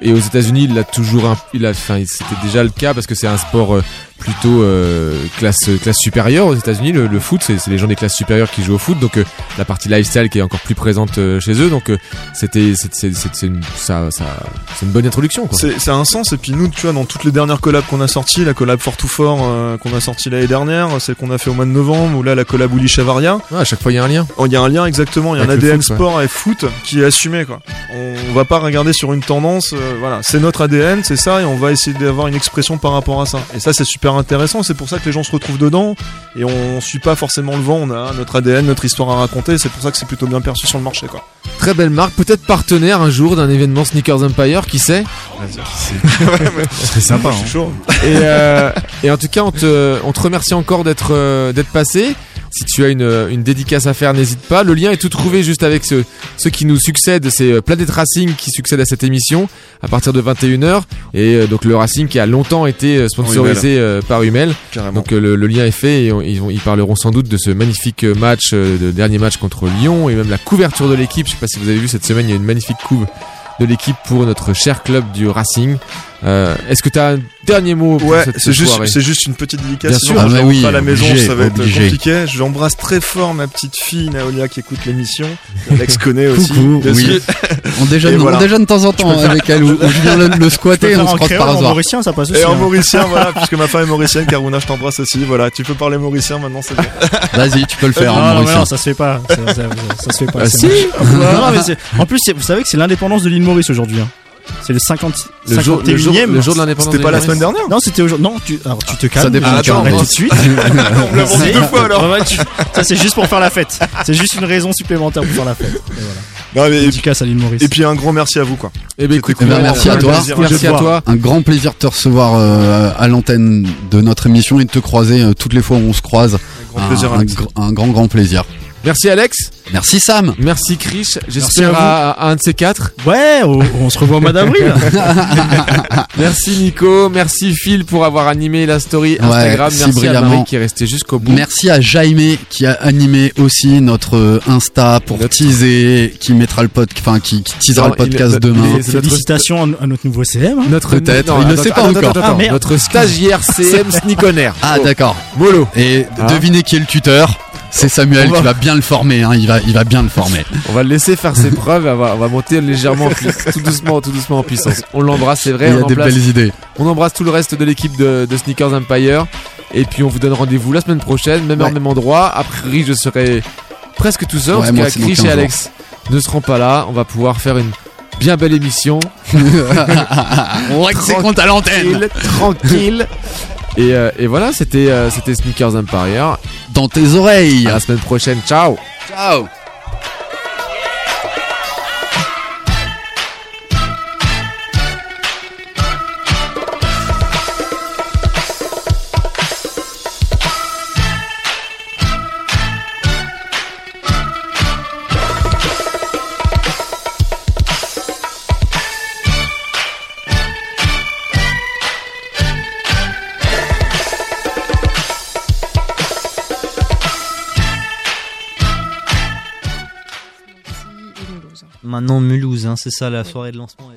Et aux États-Unis, il a toujours un, il a, enfin, c'était déjà le cas parce que c'est un sport euh, plutôt euh, classe classe supérieure aux États-Unis. Le, le foot, c'est c'est les gens des classes supérieures qui jouent au foot, donc euh, la partie lifestyle qui est encore plus présente euh, chez eux. Donc c'était, c'est c'est c'est- c'est une, ça, ça, c'est une bonne introduction. C'est, c'est un sens et puis nous tu vois dans toutes les dernières collabs qu'on a sorties, la collab Fort to Fort qu'on a sorti l'année dernière, celle qu'on a fait au mois de novembre ou là la collab Willy Chavaria, Ouais, à chaque fois, il y a un lien. oh, il y a un lien exactement, il y a un Avec ADN foot, ouais. sport et foot qui est assumé quoi. On va pas regarder sur une tendance, voilà, c'est notre ADN, c'est ça et on va essayer d'avoir une expression par rapport à ça. Et ça c'est super intéressant, c'est pour ça que les gens se retrouvent dedans et on suit pas forcément le vent, on a notre ADN, notre histoire à raconter, c'est pour ça que c'est plutôt bien perçu sur le marché quoi. Très belle marque, peut-être partenaire un jour d'un événement Sneakers Empire, qui sait? C'est sympa, Moi, hein. suis chaud. et, euh, et en tout cas, on te, on te remercie encore d'être euh, d'être passé. Si tu as une, une dédicace à faire, n'hésite pas. Le lien est tout trouvé juste avec ceux, ceux qui nous succèdent. C'est euh, Planet Racing qui succède à cette émission à partir de 21h. Et euh, donc le Racing qui a longtemps été euh, sponsorisé par Hummel. Donc le, le lien est fait et on- ils, parleront sans doute de ce magnifique match, de dernier match contre Lyon et même la couverture de l'équipe. Je sais pas si vous avez vu cette semaine, il y a une magnifique couve de l'équipe pour notre cher club du Racing. Euh, Est-ce que tu as un dernier mot pour Ouais, cette c'est juste, soirée c'est juste une petite dédicace. Bien sûr. je Ah bah rentre oui, à la maison, obligé, ça va être obligé. compliqué. J'embrasse très fort ma petite fille Naolia qui écoute l'émission. Alex connaît aussi. Coucou, oui. [LAUGHS] On déjeune, Et voilà. on déjeune de temps en temps avec elle, [LAUGHS] ou, ou je viens le, le squatter on se croise par en hasard. mauricien, ça passe aussi. Et en hein. mauricien, voilà, [LAUGHS] puisque ma femme est mauricienne, Karuna, je t'embrasse aussi. Voilà, tu peux parler mauricien maintenant, c'est bon. Vas-y, tu peux le faire, Non, hein, non, mais Mauricien. non, ça se fait pas. Ça, ça- ça se fait pas. Ah, c'est si. moche. Non, non, mais c'est- en plus, c'est- vous savez que c'est l'indépendance de l'île Maurice aujourd'hui. hein. C'est le 50 le jour, le, jour, 51e. le jour de l'indépendance C'était pas la semaine dernière Non, c'était aujourd'hui. Non, tu, alors tu te calmes. Ça dépend tu arrêtes tout de suite. On l'a vendu deux fois alors. Ouais, ouais, tu- Ça, c'est juste pour faire la fête. C'est juste une raison supplémentaire pour faire la fête. Et voilà. Non, mais, et, puis, Dédicace à l'île Maurice. et puis un grand merci à vous, quoi. Eh ben écoute, Eh ben, merci à un toi. Merci à toi. Un grand plaisir de te recevoir euh, à l'antenne de notre émission et de te croiser euh, toutes les fois où on se croise. Un grand Un, plaisir, un Alex. gr- un grand, grand plaisir. Merci Alex. Merci Sam. Merci Chris. J'espère à à, à un de ces quatre. Ouais, on, on se revoit au mois d'avril. [LAUGHS] Merci Nico. Merci Phil pour avoir animé la story Ouais, Instagram. si Merci à brillamment. Marie qui est restée jusqu'au bout. Merci à Jaime qui a animé aussi notre euh, Insta pour Notre- teaser, qui mettra le pod, enfin qui, qui teasera Non, le podcast il- demain. notre- Félicitations à notre nouveau CM. hein. Notre Peut-être, non, il ne sait pas attends, encore. attends, Ah, attends. Notre stagiaire CM Sneakoner. [LAUGHS] Ah d'accord. Molo. Et Ah. devinez qui est le tuteur C'est Samuel va- qui va bien le former, hein, il va, il va bien le former. On va le laisser faire ses preuves. On va, on va monter légèrement, en puissance, tout doucement, tout doucement en puissance. On l'embrasse, c'est vrai. il on, y a des embrasse, belles idées. on embrasse tout le reste de l'équipe de, de Sneakers Empire. Et puis on vous donne rendez-vous la semaine prochaine, même heure, Ouais. même endroit. A priori, je serai presque tout seul Ouais, parce que Chris 15 et jours. Alex ne seront pas là. On va pouvoir faire une bien belle émission. [LAUGHS] On compte à l'antenne. tranquille, tranquille. Et, euh, et voilà, c'était euh, c'était Sneakers Empire. Dans tes oreilles. À la semaine prochaine. Ciao. Ciao. Maintenant Mulhouse, hein, c'est ça la soirée de lancement.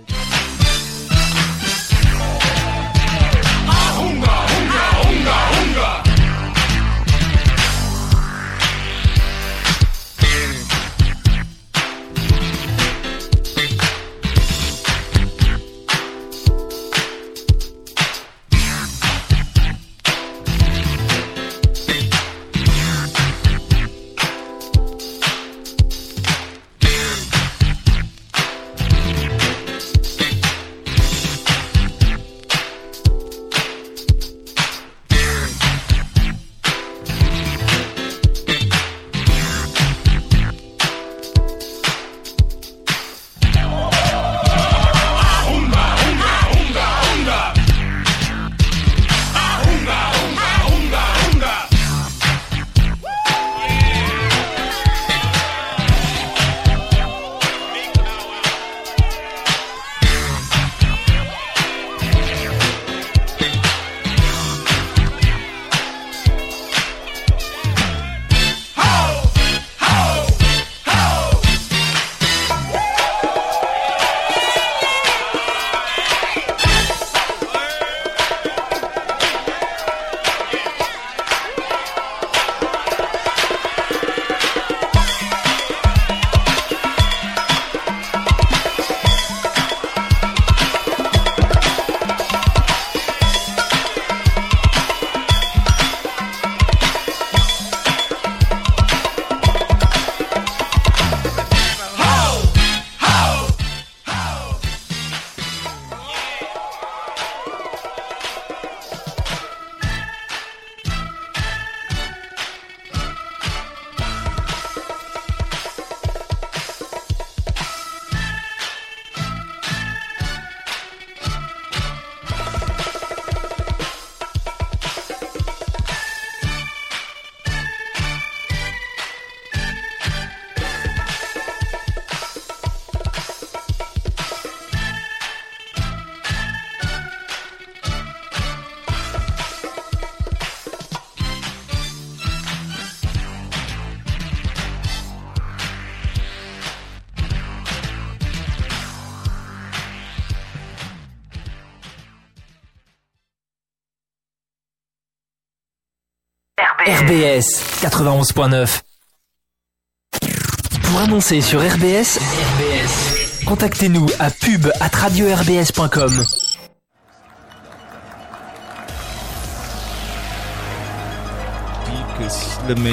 91.9. Pour annoncer sur RBS, RBS, contactez-nous à pub at radio-rbs.com.